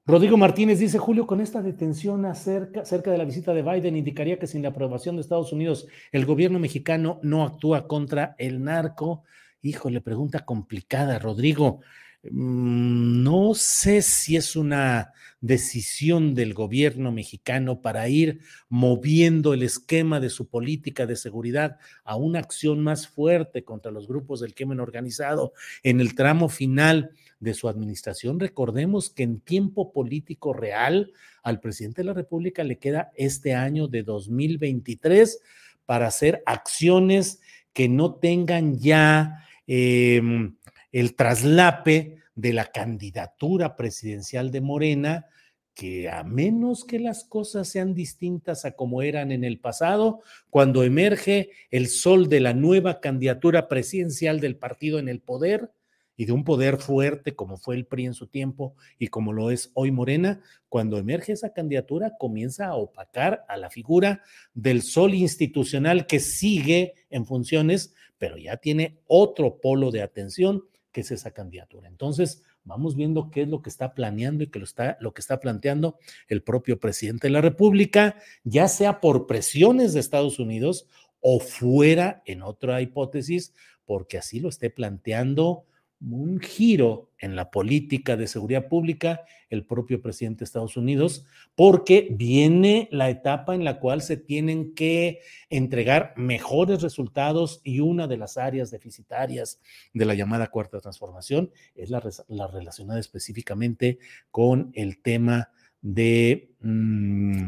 Rodrigo Martínez dice, Julio, con esta detención acerca, cerca de la visita de Biden indicaría que sin la aprobación de Estados Unidos el gobierno mexicano no actúa contra el narco. Híjole, pregunta complicada, Rodrigo. Mm, no sé si es una decisión del gobierno mexicano para ir moviendo el esquema de su política de seguridad a una acción más fuerte contra los grupos del crimen organizado en el tramo final de su administración. Recordemos que en tiempo político real al presidente de la República le queda este año de 2023 para hacer acciones que no tengan ya... Em, el traslape de la candidatura presidencial de Morena, que a menos que las cosas sean distintas a como eran en el pasado, cuando emerge el sol de la nueva candidatura presidencial del partido en el poder y de un poder fuerte como fue el PRI en su tiempo y como lo es hoy Morena, cuando emerge esa candidatura comienza a opacar a la figura del sol institucional que sigue en funciones, pero ya tiene otro polo de atención que es esa candidatura. Entonces, vamos viendo qué es lo que está planeando y que lo, está, lo que está planteando el propio presidente de la República, ya sea por presiones de Estados Unidos o fuera en otra hipótesis, porque así lo esté planteando un giro en la política de seguridad pública el propio presidente de Estados Unidos, porque viene la etapa en la cual se tienen que entregar mejores resultados y una de las áreas deficitarias de la llamada cuarta transformación es la, relacionada específicamente con el tema de mm,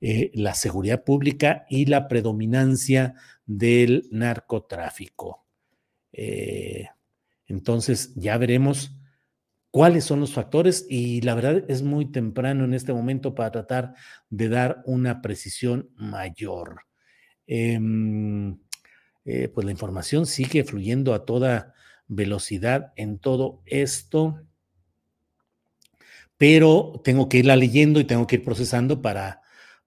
eh, la seguridad pública y la predominancia del narcotráfico. Eh, entonces ya veremos cuáles son los factores y la verdad es muy temprano en este momento para tratar de dar una precisión mayor. Em, eh, pues la información sigue fluyendo a toda velocidad en todo esto, pero tengo que irla leyendo y tengo que ir procesando para,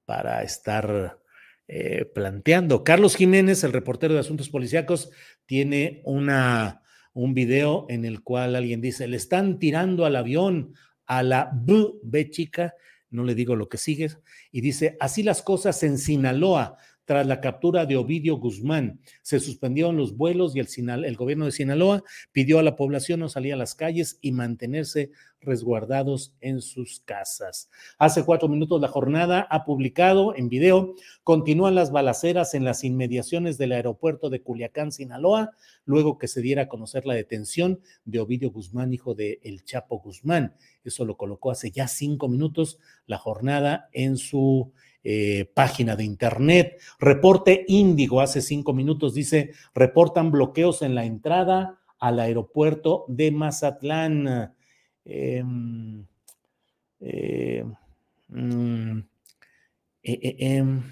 para estar eh, planteando. Carlos Jiménez, el reportero de Asuntos Policíacos, tiene una un video en el cual alguien dice, le están tirando al avión a la B, chica, no le digo lo que sigue, y dice, así las cosas en Sinaloa, tras la captura de Ovidio Guzmán. Se suspendieron los vuelos y el, el, gobierno de Sinaloa pidió a la población no salir a las calles y mantenerse resguardados en sus casas. Hace cuatro minutos la jornada ha publicado en video, continúan las balaceras en las inmediaciones del aeropuerto de Culiacán, Sinaloa, luego que se diera a conocer la detención de Ovidio Guzmán, hijo de El Chapo Guzmán. Eso lo colocó hace ya cinco minutos la jornada en su eh, página de internet. Reporte Índigo hace cinco minutos dice, reportan bloqueos en la entrada al aeropuerto de Mazatlán. Em, eh, mm, em,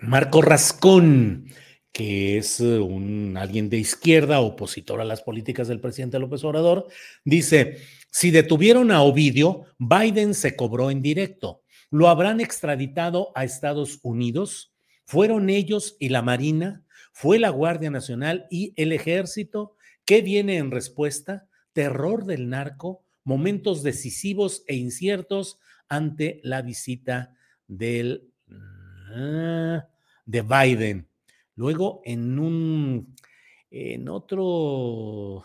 Marco Rascón que es eh, un, alguien de izquierda, opositor a las políticas del presidente López Obrador, dice, si detuvieron a Ovidio, Biden se cobró en directo. ¿Lo habrán extraditado a Estados Unidos? ¿Fueron ellos y la Marina? ¿Fue la Guardia Nacional y el Ejército? ¿Qué viene en respuesta? Terror del narco, momentos decisivos e inciertos ante la visita del, ah, de Biden. Luego, en un, en otro,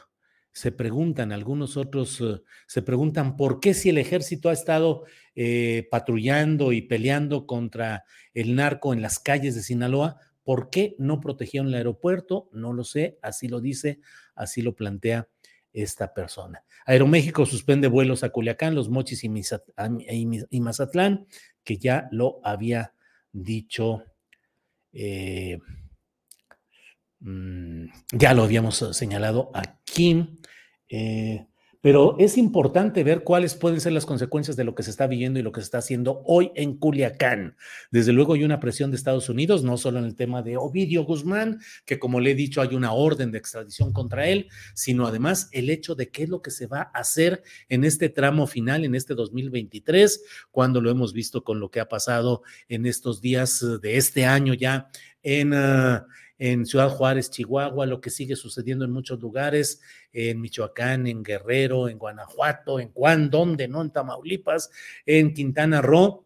se preguntan, algunos otros eh, se preguntan por qué si el ejército ha estado eh, patrullando y peleando contra el narco en las calles de Sinaloa, ¿por qué no protegieron el aeropuerto? No lo sé, así lo dice, así lo plantea esta persona. Aeroméxico suspende vuelos a Culiacán, Los Mochis y, Mazatlán, que ya lo había dicho. Eh, ya lo habíamos eh, señalado aquí, eh, pero es importante ver cuáles pueden ser las consecuencias de lo que se está viviendo y lo que se está haciendo hoy en Culiacán. Desde luego hay una presión de Estados Unidos, no solo en el tema de Ovidio Guzmán, que como le he dicho hay una orden de extradición contra él, sino además el hecho de qué es lo que se va a hacer en este tramo final, en este 2023, cuando lo hemos visto con lo que ha pasado en estos días de este año ya en... en Ciudad Juárez, Chihuahua, lo que sigue sucediendo en muchos lugares, en Michoacán, en Guerrero, en Guanajuato, en Juan, ¿dónde? ¿No? En Tamaulipas, en Quintana Roo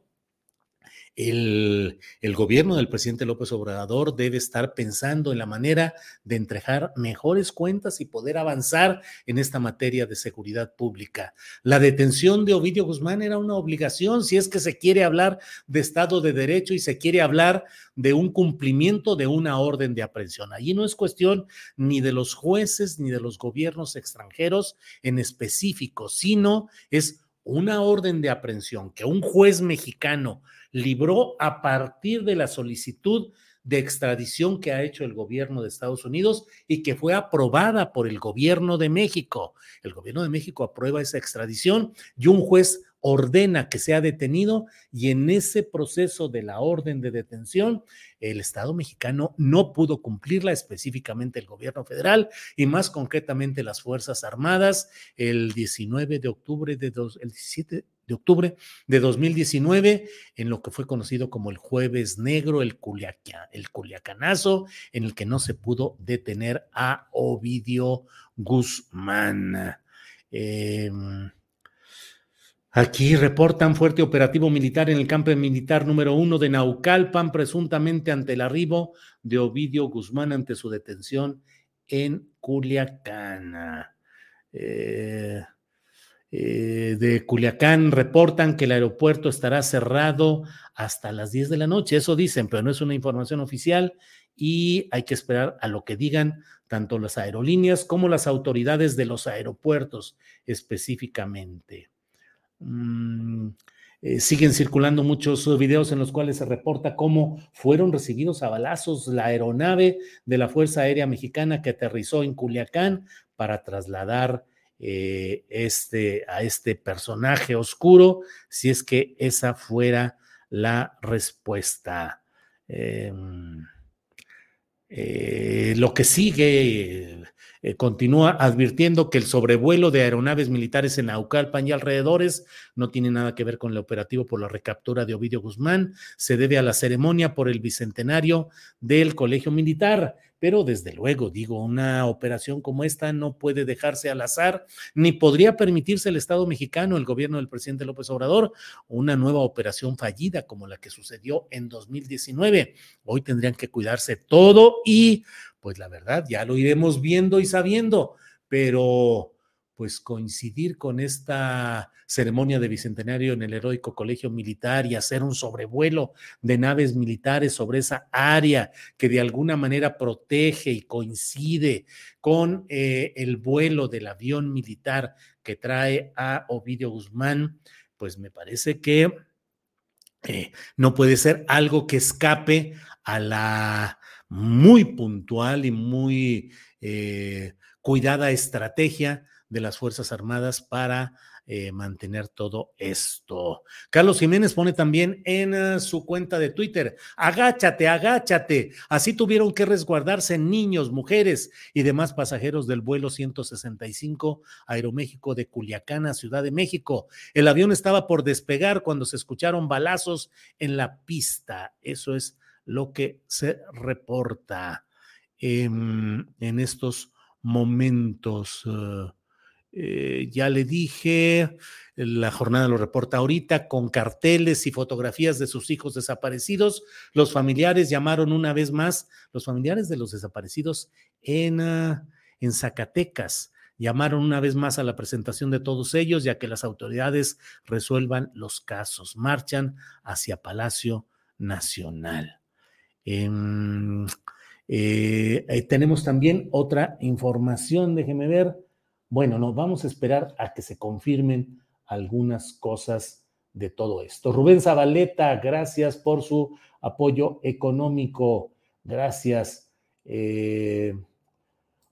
el, gobierno del presidente López Obrador debe estar pensando en la manera de entregar mejores cuentas y poder avanzar en esta materia de seguridad pública. La detención de Ovidio Guzmán era una obligación si es que se quiere hablar de Estado de Derecho y se quiere hablar de un cumplimiento de una orden de aprehensión. Allí no es cuestión ni de los jueces ni de los gobiernos extranjeros en específico, sino es una orden de aprehensión que un juez mexicano libró a partir de la solicitud de extradición que ha hecho el gobierno de Estados Unidos y que fue aprobada por el gobierno de México. El gobierno de México aprueba esa extradición y un juez ordena que sea detenido y en ese proceso de la orden de detención, el Estado mexicano no pudo cumplirla, específicamente el gobierno federal y más concretamente las Fuerzas Armadas, el 19 de octubre de dos, el 17 de octubre de 2019, en lo que fue conocido como el Jueves Negro, el, el Culiacanazo, en el que no se pudo detener a Ovidio Guzmán. Eh, Aquí reportan fuerte operativo militar en el campo militar número uno de Naucalpan, presuntamente ante el arribo de Ovidio Guzmán ante su detención en Culiacán. Eh, eh, de Culiacán reportan que el aeropuerto estará cerrado hasta las 10 de la noche. Eso dicen, pero no es una información oficial y hay que esperar a lo que digan tanto las aerolíneas como las autoridades de los aeropuertos específicamente. Mm, eh, siguen circulando muchos videos en los cuales se reporta cómo fueron recibidos a balazos la aeronave de la Fuerza Aérea Mexicana que aterrizó en Culiacán para trasladar eh, este, a este personaje oscuro, si es que esa fuera la respuesta. Em, eh, lo que sigue eh, continúa advirtiendo que el sobrevuelo de aeronaves militares en Naucalpan y alrededores no tiene nada que ver con el operativo por la recaptura de Ovidio Guzmán, se debe a la ceremonia por el bicentenario del Colegio Militar. Pero desde luego, digo, una operación como esta no puede dejarse al azar, ni podría permitirse el Estado mexicano, el gobierno del presidente López Obrador, una nueva operación fallida como la que sucedió en 2019. Hoy tendrían que cuidarse todo y pues la verdad ya lo iremos viendo y sabiendo, pero pues coincidir con esta ceremonia de bicentenario en el heroico colegio militar y hacer un sobrevuelo de naves militares sobre esa área que de alguna manera protege y coincide con eh, el vuelo del avión militar que trae a Ovidio Guzmán, pues me parece que eh, no puede ser algo que escape a la muy puntual y muy eh, cuidada estrategia de las Fuerzas Armadas para eh, mantener todo esto. Carlos Jiménez pone también en uh, su cuenta de Twitter, agáchate, agáchate. Así tuvieron que resguardarse niños, mujeres y demás pasajeros del vuelo 165 Aeroméxico de Culiacán a Ciudad de México. El avión estaba por despegar cuando se escucharon balazos en la pista. Eso es lo que se reporta en, estos momentos. Uh, eh, ya le dije, la jornada lo reporta ahorita, con carteles y fotografías de sus hijos desaparecidos. Los familiares llamaron una vez más, los familiares de los desaparecidos en, ah, en Zacatecas, llamaron una vez más a la presentación de todos ellos, ya que las autoridades resuelvan los casos. Marchan hacia Palacio Nacional. Em, eh, tenemos también otra información, déjeme ver. Bueno, no, vamos a esperar a que se confirmen algunas cosas de todo esto. Rubén Zabaleta, gracias por su apoyo económico. Gracias. Eh,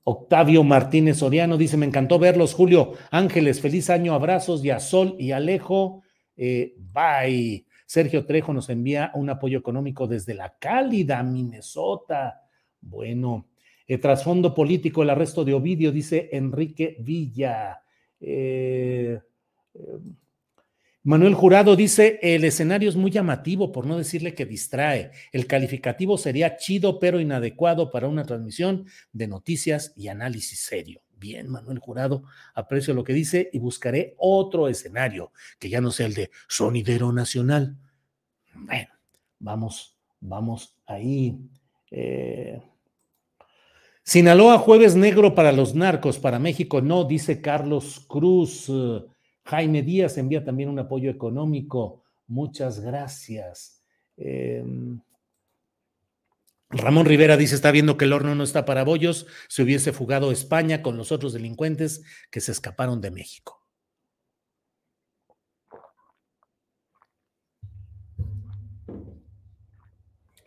Octavio Martínez Soriano dice, me encantó verlos, Julio. Ángeles, feliz año, abrazos y a Sol y Alejo. Eh, bye. Sergio Trejo nos envía un apoyo económico desde la cálida Minnesota. Bueno, el trasfondo político, el arresto de Ovidio, dice Enrique Villa. Eh, em, Manuel Jurado dice, el escenario es muy llamativo, por no decirle que distrae. El calificativo sería chido, pero inadecuado para una transmisión de noticias y análisis serio. Bien, Manuel Jurado, aprecio lo que dice y buscaré otro escenario, que ya no sea el de sonidero nacional. Bueno, vamos, vamos ahí. Eh, Sinaloa, jueves negro para los narcos, para México no, dice Carlos Cruz. Jaime Díaz envía también un apoyo económico. Muchas gracias. Em, Ramón Rivera dice, está viendo que el horno no está para bollos, se hubiese fugado España con los otros delincuentes que se escaparon de México.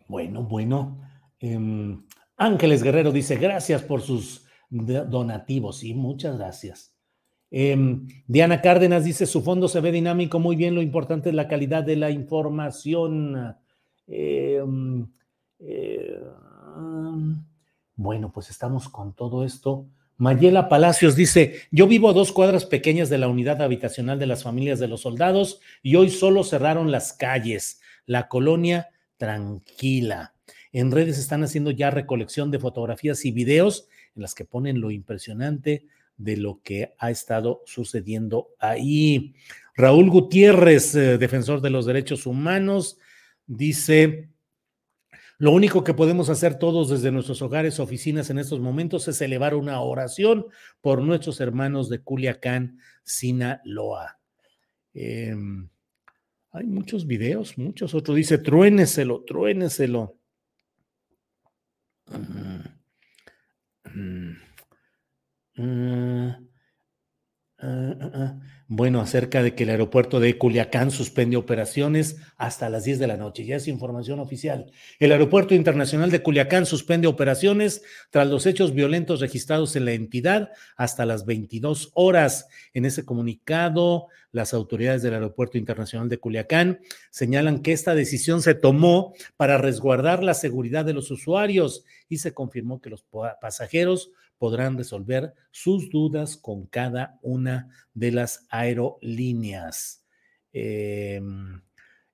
Bueno, bueno. Em, Ángeles Guerrero dice, gracias por sus donativos. y muchas gracias. Em, Diana Cárdenas dice, su fondo se ve dinámico muy bien, lo importante es la calidad de la información. Em, eh, bueno, pues estamos con todo esto. Mayela Palacios dice, yo vivo a dos cuadras pequeñas de la unidad habitacional de las familias de los soldados y hoy solo cerraron las calles, la colonia tranquila. En redes están haciendo ya recolección de fotografías y videos en las que ponen lo impresionante de lo que ha estado sucediendo ahí. Raúl Gutiérrez, eh, defensor de los derechos humanos, dice, lo único que podemos hacer todos desde nuestros hogares, oficinas en estos momentos es elevar una oración por nuestros hermanos de Culiacán, Sinaloa. Em, hay muchos videos, muchos. Otro dice, truéneselo, truéneselo. Bueno, acerca de que el aeropuerto de Culiacán suspende operaciones hasta las 10 de la noche. Ya es información oficial. El aeropuerto internacional de Culiacán suspende operaciones tras los hechos violentos registrados en la entidad hasta las 22 horas. En ese comunicado, las autoridades del aeropuerto internacional de Culiacán señalan que esta decisión se tomó para resguardar la seguridad de los usuarios y se confirmó que los pasajeros podrán resolver sus dudas con cada una de las aerolíneas. Em,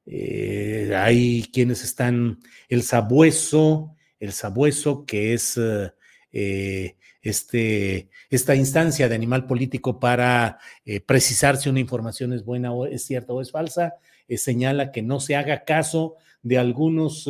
eh, hay quienes están, el sabueso, el sabueso que es eh, este, esta instancia de animal político para eh, precisar si una información es buena o es cierta o es falsa, señala que no se haga caso de algunos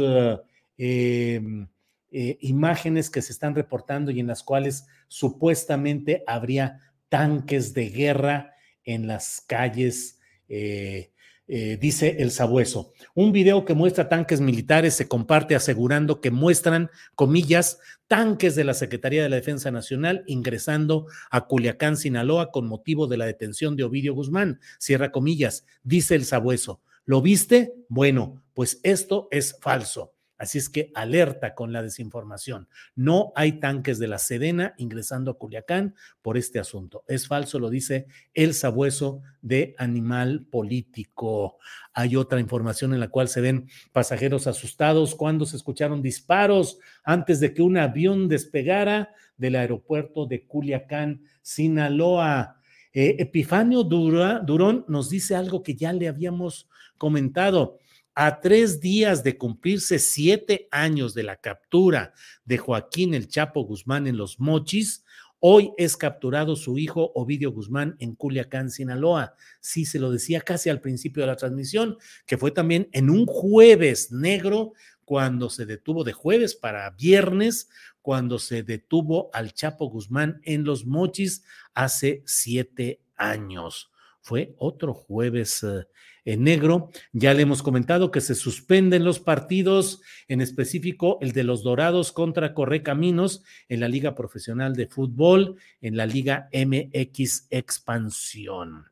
em, eh, imágenes que se están reportando y en las cuales supuestamente habría tanques de guerra en las calles. Eh, eh, dice el sabueso. Un video que muestra tanques militares se comparte asegurando que muestran, comillas, tanques de la Secretaría de la Defensa Nacional ingresando a Culiacán, Sinaloa, con motivo de la detención de Ovidio Guzmán. Cierra comillas, dice el sabueso. ¿Lo viste? Bueno, pues esto es falso. Así es que alerta con la desinformación. No hay tanques de la Sedena ingresando a Culiacán por este asunto. Es falso, lo dice el sabueso de Animal Político. Hay otra información en la cual se ven pasajeros asustados cuando se escucharon disparos antes de que un avión despegara del aeropuerto de Culiacán, Sinaloa. Eh, Epifanio Durón nos dice algo que ya le habíamos comentado a tres días de cumplirse siete años de la captura de Joaquín el Chapo Guzmán en Los Mochis, hoy es capturado su hijo Ovidio Guzmán en Culiacán, Sinaloa. Sí, se lo decía casi al principio de la transmisión, que fue también en un jueves negro cuando se detuvo de jueves para viernes, cuando se detuvo al Chapo Guzmán en Los Mochis hace siete años. Fue otro jueves eh, en negro. Ya le hemos comentado que se suspenden los partidos, en específico el de los Dorados contra Correcaminos en la Liga Profesional de Fútbol, en la Liga MX Expansión.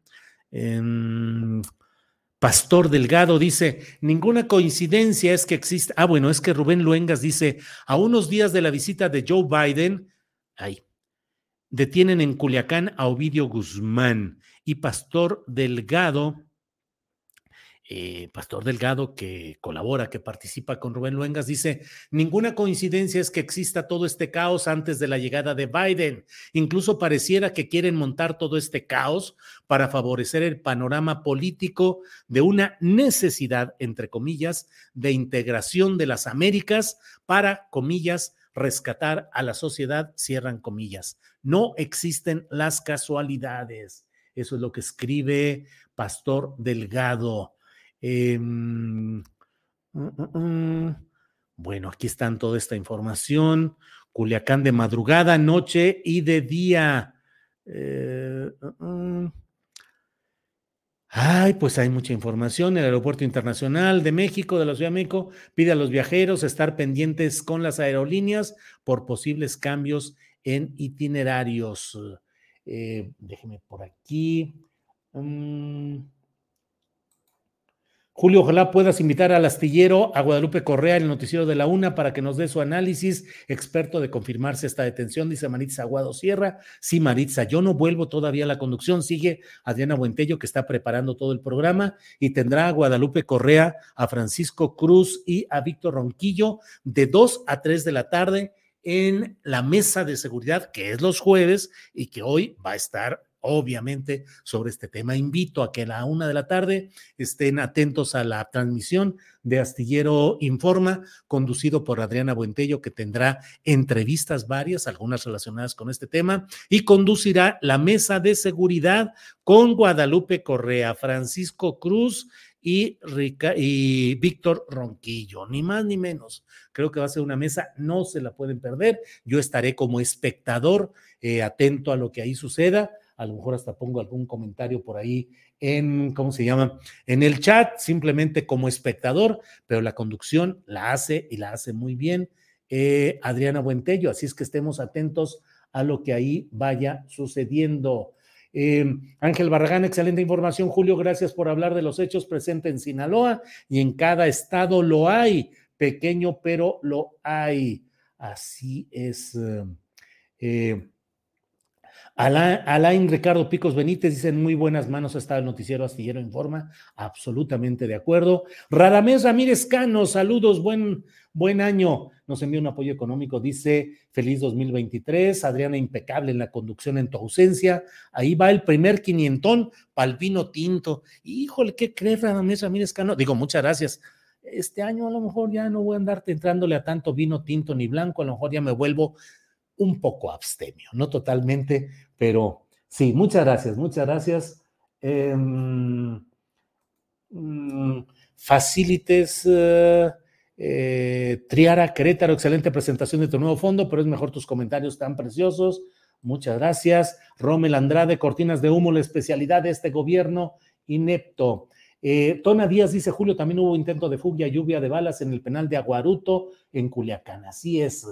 Pastor Delgado dice, ninguna coincidencia es que exista. Ah, bueno, es que Rubén Luengas dice, a unos días de la visita de Joe Biden, ahí, detienen en Culiacán a Ovidio Guzmán y Pastor Delgado eh, Pastor Delgado, que colabora, que participa con Rubén Luengas, dice, ninguna coincidencia es que exista todo este caos antes de la llegada de Biden. Incluso pareciera que quieren montar todo este caos para favorecer el panorama político de una necesidad, entre comillas, de integración de las Américas para, comillas, rescatar a la sociedad, cierran comillas. No existen las casualidades. Eso es lo que escribe Pastor Delgado. Em, mm, mm, mm. bueno, aquí están toda esta información. Culiacán de madrugada, noche y de día. Eh, Ay, pues hay mucha información. El Aeropuerto Internacional de México, de la Ciudad de México, pide a los viajeros estar pendientes con las aerolíneas por posibles cambios en itinerarios. Eh, déjeme por aquí. Julio, ojalá puedas invitar al astillero, a Guadalupe Correa, el noticiero de la UNA, para que nos dé su análisis, experto de confirmarse esta detención, dice Maritza Aguado Sierra. Sí, Maritza, yo no vuelvo todavía a la conducción, sigue Adriana Buentello, que está preparando todo el programa, y tendrá a Guadalupe Correa, a Francisco Cruz y a Víctor Ronquillo de 2 a 3 de la tarde en la mesa de seguridad, que es los jueves y que hoy va a estar obviamente, sobre este tema. Invito a que a la una de la tarde estén atentos a la transmisión de Astillero Informa, conducido por Adriana Buentello, que tendrá entrevistas varias, algunas relacionadas con este tema, y conducirá la mesa de seguridad con Guadalupe Correa, Francisco Cruz y, y Víctor Ronquillo, ni más ni menos. Creo que va a ser una mesa, no se la pueden perder. Yo estaré como espectador eh, atento a lo que ahí suceda a lo mejor hasta pongo algún comentario por ahí en, ¿cómo se llama? En el chat, simplemente como espectador, pero la conducción la hace y la hace muy bien eh, Adriana Buentello, así es que estemos atentos a lo que ahí vaya sucediendo. Eh, Ángel Barragán, excelente información. Julio, gracias por hablar de los hechos presentes en Sinaloa y en cada estado lo hay, pequeño, pero lo hay. Así es. Eh, Alain, Ricardo Picos Benítez dice en muy buenas manos está el noticiero Astillero Informa, absolutamente de acuerdo. Radamés Ramírez Cano, saludos, buen, buen año. Nos envía un apoyo económico, dice feliz 2023. Adriana, impecable en la conducción en tu ausencia. Ahí va el primer quinientón para vino tinto. Híjole, ¿qué crees, Radamés Ramírez Cano? Digo, muchas gracias. Este año a lo mejor ya no voy a andarte entrándole a tanto vino tinto ni blanco, a lo mejor ya me vuelvo un poco abstemio, no totalmente, pero sí, muchas gracias, muchas gracias. Em, mm, facilites eh, eh, Triara Querétaro, excelente presentación de tu nuevo fondo, pero es mejor tus comentarios tan preciosos. Muchas gracias. Rommel Andrade, Cortinas de Humo, la especialidad de este gobierno inepto. Eh, Tona Díaz dice, Julio, también hubo intento de fuga, lluvia de balas en el penal de Aguaruto, en Culiacán. Así es,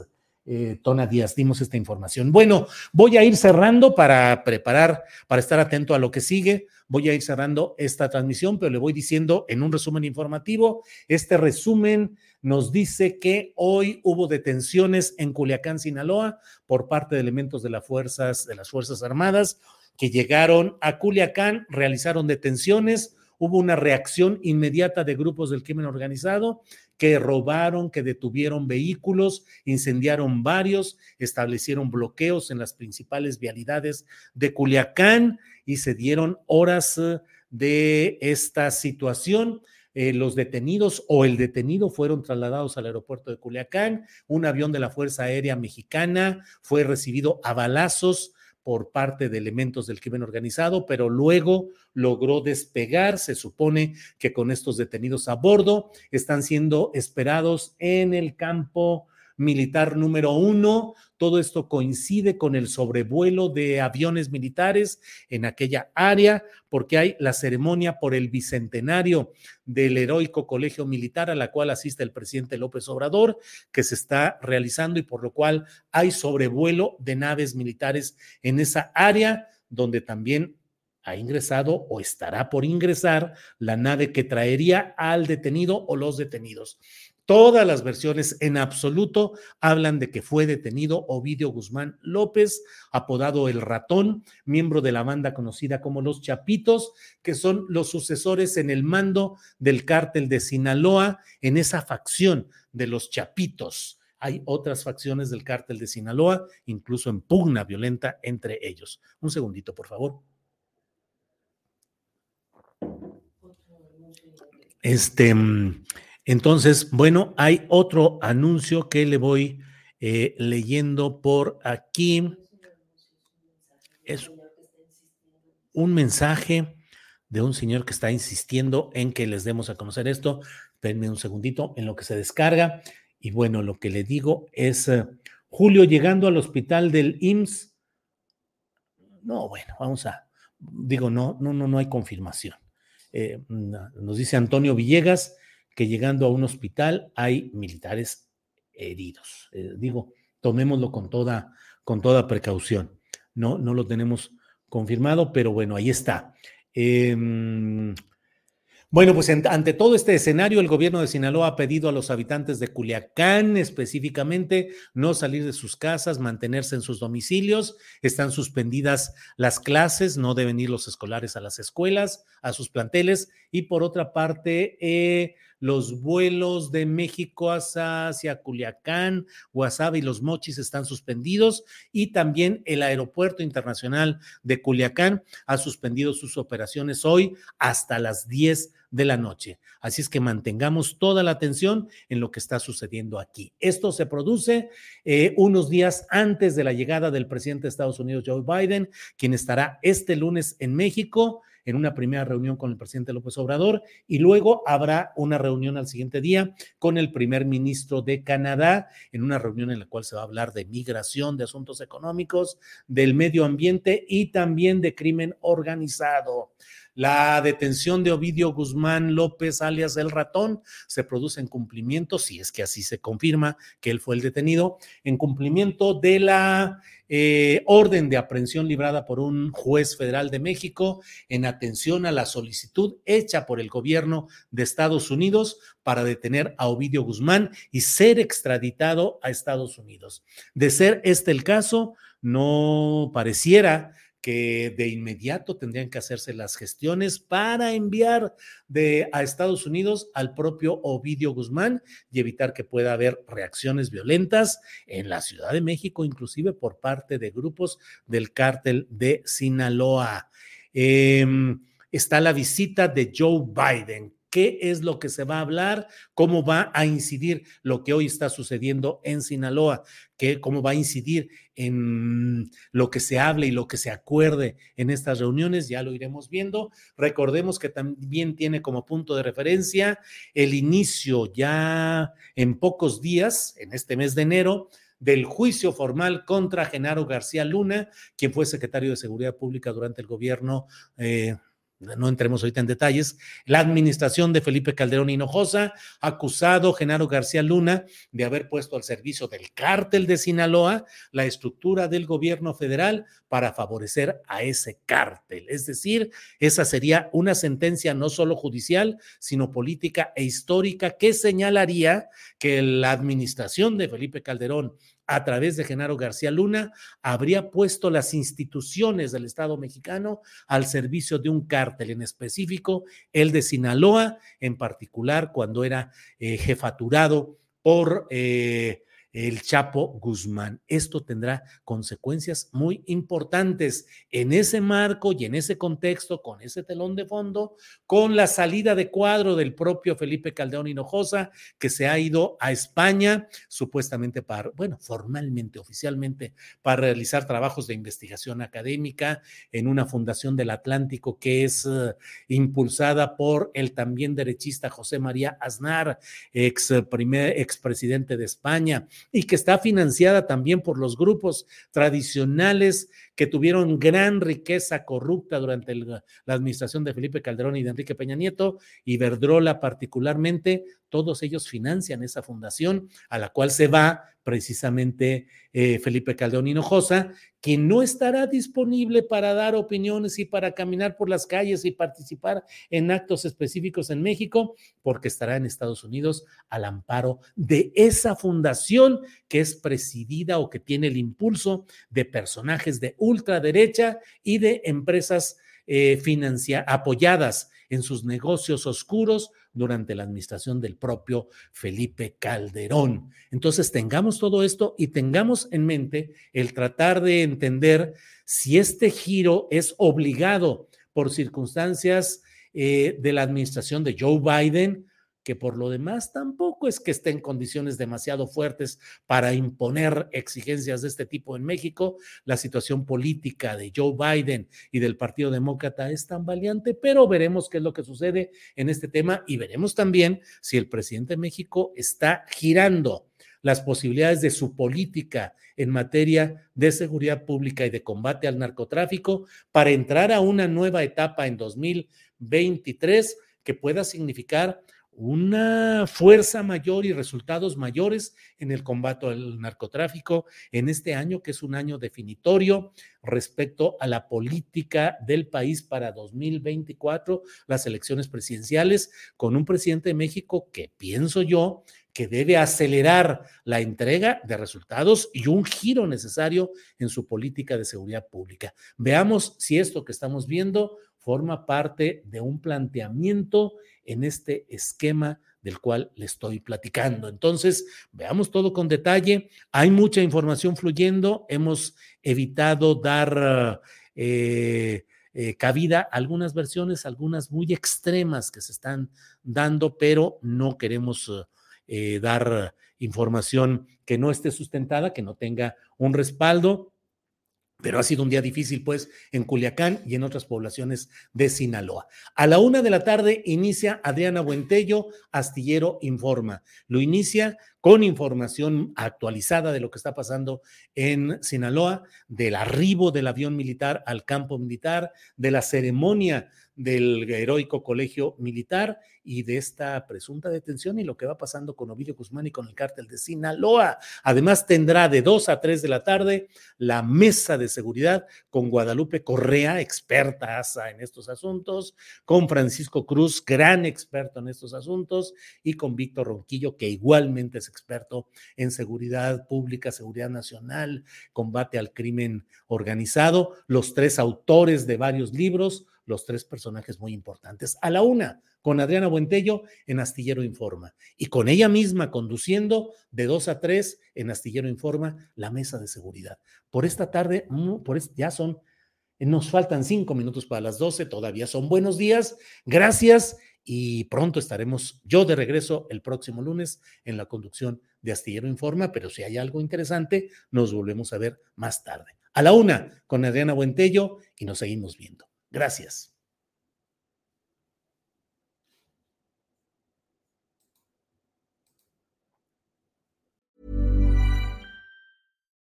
eh, Tona Díaz, dimos esta información. Bueno, voy a ir cerrando para preparar, para estar atento a lo que sigue. Voy a ir cerrando esta transmisión, pero le voy diciendo en un resumen informativo. Este resumen nos dice que hoy hubo detenciones en Culiacán, Sinaloa, por parte de elementos de las fuerzas, de las Fuerzas Armadas que llegaron a Culiacán, realizaron detenciones, hubo una reacción inmediata de grupos del crimen organizado que robaron, que detuvieron vehículos, incendiaron varios, establecieron bloqueos en las principales vialidades de Culiacán y se dieron horas eh, de esta situación. Eh, los detenidos o el detenido fueron trasladados al aeropuerto de Culiacán. Un avión de la Fuerza Aérea Mexicana fue recibido a balazos por parte de elementos del crimen organizado, pero luego logró despegar. Se supone que con estos detenidos a bordo están siendo esperados en el campo militar número uno. Todo esto coincide con el sobrevuelo de aviones militares en aquella área, porque hay la ceremonia por el bicentenario del heroico colegio militar a la cual asiste el presidente López Obrador, que se está realizando y por lo cual hay sobrevuelo de naves militares en esa área donde también ha ingresado o estará por ingresar la nave que traería al detenido o los detenidos. Todas las versiones en absoluto hablan de que fue detenido Ovidio Guzmán López, apodado El Ratón, miembro de la banda conocida como Los Chapitos, que son los sucesores en el mando del cártel de Sinaloa, en esa facción de los Chapitos. Hay otras facciones del cártel de Sinaloa, incluso en pugna violenta entre ellos. Un segundito, por favor. Este. Mm, entonces, bueno, hay otro anuncio que le voy eh, leyendo por aquí. Es un mensaje de un señor que está insistiendo en que les demos a conocer esto. Denme un segundito en lo que se descarga. Y bueno, lo que le digo es, eh, Julio llegando al hospital del IMSS. No, bueno, vamos a, digo, no, no, no, no hay confirmación. Eh, nos dice Antonio Villegas, que llegando a un hospital hay militares heridos. Eh, digo, tomémoslo con toda, con toda precaución. No, no lo tenemos confirmado, pero bueno, ahí está. Em, bueno, pues ante todo este escenario, el gobierno de Sinaloa ha pedido a los habitantes de Culiacán específicamente no salir de sus casas, mantenerse en sus domicilios. Están suspendidas las clases, no deben ir los escolares a las escuelas, a sus planteles. Y por otra parte, eh, los vuelos de México hacia, Culiacán, Guasave y Los Mochis están suspendidos y también el Aeropuerto Internacional de Culiacán ha suspendido sus operaciones hoy hasta las 10 de la noche. Así es que mantengamos toda la atención en lo que está sucediendo aquí. Esto se produce eh, unos días antes de la llegada del presidente de Estados Unidos, Joe Biden, quien estará este lunes en México en una primera reunión con el presidente López Obrador y luego habrá una reunión al siguiente día con el primer ministro de Canadá, en una reunión en la cual se va a hablar de migración, de asuntos económicos, del medio ambiente y también de crimen organizado. La detención de Ovidio Guzmán López, alias El Ratón, se produce en cumplimiento, si es que así se confirma que él fue el detenido, en cumplimiento de la eh, orden de aprehensión librada por un juez federal de México en atención a la solicitud hecha por el gobierno de Estados Unidos para detener a Ovidio Guzmán y ser extraditado a Estados Unidos. De ser este el caso, no pareciera que de inmediato tendrían que hacerse las gestiones para enviar a Estados Unidos al propio Ovidio Guzmán y evitar que pueda haber reacciones violentas en la Ciudad de México, inclusive por parte de grupos del cártel de Sinaloa. Em, está la visita de Joe Biden, qué es lo que se va a hablar, cómo va a incidir lo que hoy está sucediendo en Sinaloa, qué, cómo va a incidir en lo que se hable y lo que se acuerde en estas reuniones, ya lo iremos viendo. Recordemos que también tiene como punto de referencia el inicio ya en pocos días, en este mes de enero, del juicio formal contra Genaro García Luna, quien fue secretario de Seguridad Pública durante el gobierno eh, no entremos ahorita en detalles, la administración de Felipe Calderón Hinojosa, acusado Genaro García Luna de haber puesto al servicio del cártel de Sinaloa la estructura del gobierno federal para favorecer a ese cártel. Es decir, esa sería una sentencia no solo judicial, sino política e histórica que señalaría que la administración de Felipe Calderón a través de Genaro García Luna, habría puesto las instituciones del Estado mexicano al servicio de un cártel en específico, el de Sinaloa, en particular cuando era eh, jefaturado por eh, el Chapo Guzmán. Esto tendrá consecuencias muy importantes en ese marco y en ese contexto, con ese telón de fondo, con la salida de cuadro del propio Felipe Caldeón Hinojosa, que se ha ido a España, supuestamente para, bueno, formalmente, oficialmente, para realizar trabajos de investigación académica en una fundación del Atlántico que es uh, impulsada por el también derechista José María Aznar, ex primer expresidente de España y que está financiada también por los grupos tradicionales que tuvieron gran riqueza corrupta durante la administración de Felipe Calderón y de Enrique Peña Nieto, y Verdrola particularmente, todos ellos financian esa fundación a la cual se va precisamente eh, Felipe Calderón Hinojosa, que no estará disponible para dar opiniones y para caminar por las calles y participar en actos específicos en México, porque estará en Estados Unidos al amparo de esa fundación que es presidida o que tiene el impulso de personajes de ultraderecha y de empresas eh, apoyadas en sus negocios oscuros durante la administración del propio Felipe Calderón. Entonces, tengamos todo esto y tengamos en mente el tratar de entender si este giro es obligado por circunstancias eh, de la administración de Joe Biden que por lo demás tampoco es que esté en condiciones demasiado fuertes para imponer exigencias de este tipo en México. La situación política de Joe Biden y del Partido Demócrata es tan valiente, pero veremos qué es lo que sucede en este tema y veremos también si el presidente de México está girando las posibilidades de su política en materia de seguridad pública y de combate al narcotráfico para entrar a una nueva etapa en 2023 que pueda significar una fuerza mayor y resultados mayores en el combate al narcotráfico en este año, que es un año definitorio respecto a la política del país para 2024, las elecciones presidenciales, con un presidente de México que pienso yo que debe acelerar la entrega de resultados y un giro necesario en su política de seguridad pública. Veamos si esto que estamos viendo forma parte de un planteamiento en este esquema del cual le estoy platicando. Entonces, veamos todo con detalle. Hay mucha información fluyendo. Hemos evitado dar eh, eh, cabida algunas versiones, algunas muy extremas que se están dando, pero no queremos eh, dar información que no esté sustentada, que no tenga un respaldo pero ha sido un día difícil, pues, en Culiacán y en otras poblaciones de Sinaloa. A la una de la tarde inicia Adriana Buentello, Astillero Informa. Lo inicia con información actualizada de lo que está pasando en Sinaloa, del arribo del avión militar al campo militar, de la ceremonia del heroico colegio militar y de esta presunta detención y lo que va pasando con Ovidio Guzmán y con el cártel de Sinaloa. Además, tendrá de 2 a 3 de la tarde la mesa de seguridad con Guadalupe Correa, experta en estos asuntos, con Francisco Cruz, gran experto en estos asuntos, y con Víctor Ronquillo, que igualmente es experto en seguridad pública, seguridad nacional, combate al crimen organizado, los tres autores de varios libros los tres personajes muy importantes. A la una, con Adriana Buentello en Astillero Informa y con ella misma conduciendo de dos a tres en Astillero Informa la mesa de seguridad. Por esta tarde, por ya son, nos faltan cinco minutos para las doce, todavía son buenos días. Gracias y pronto estaremos yo de regreso el próximo lunes en la conducción de Astillero Informa, pero si hay algo interesante, nos volvemos a ver más tarde. A la una, con Adriana Buentello y nos seguimos viendo. Gracias.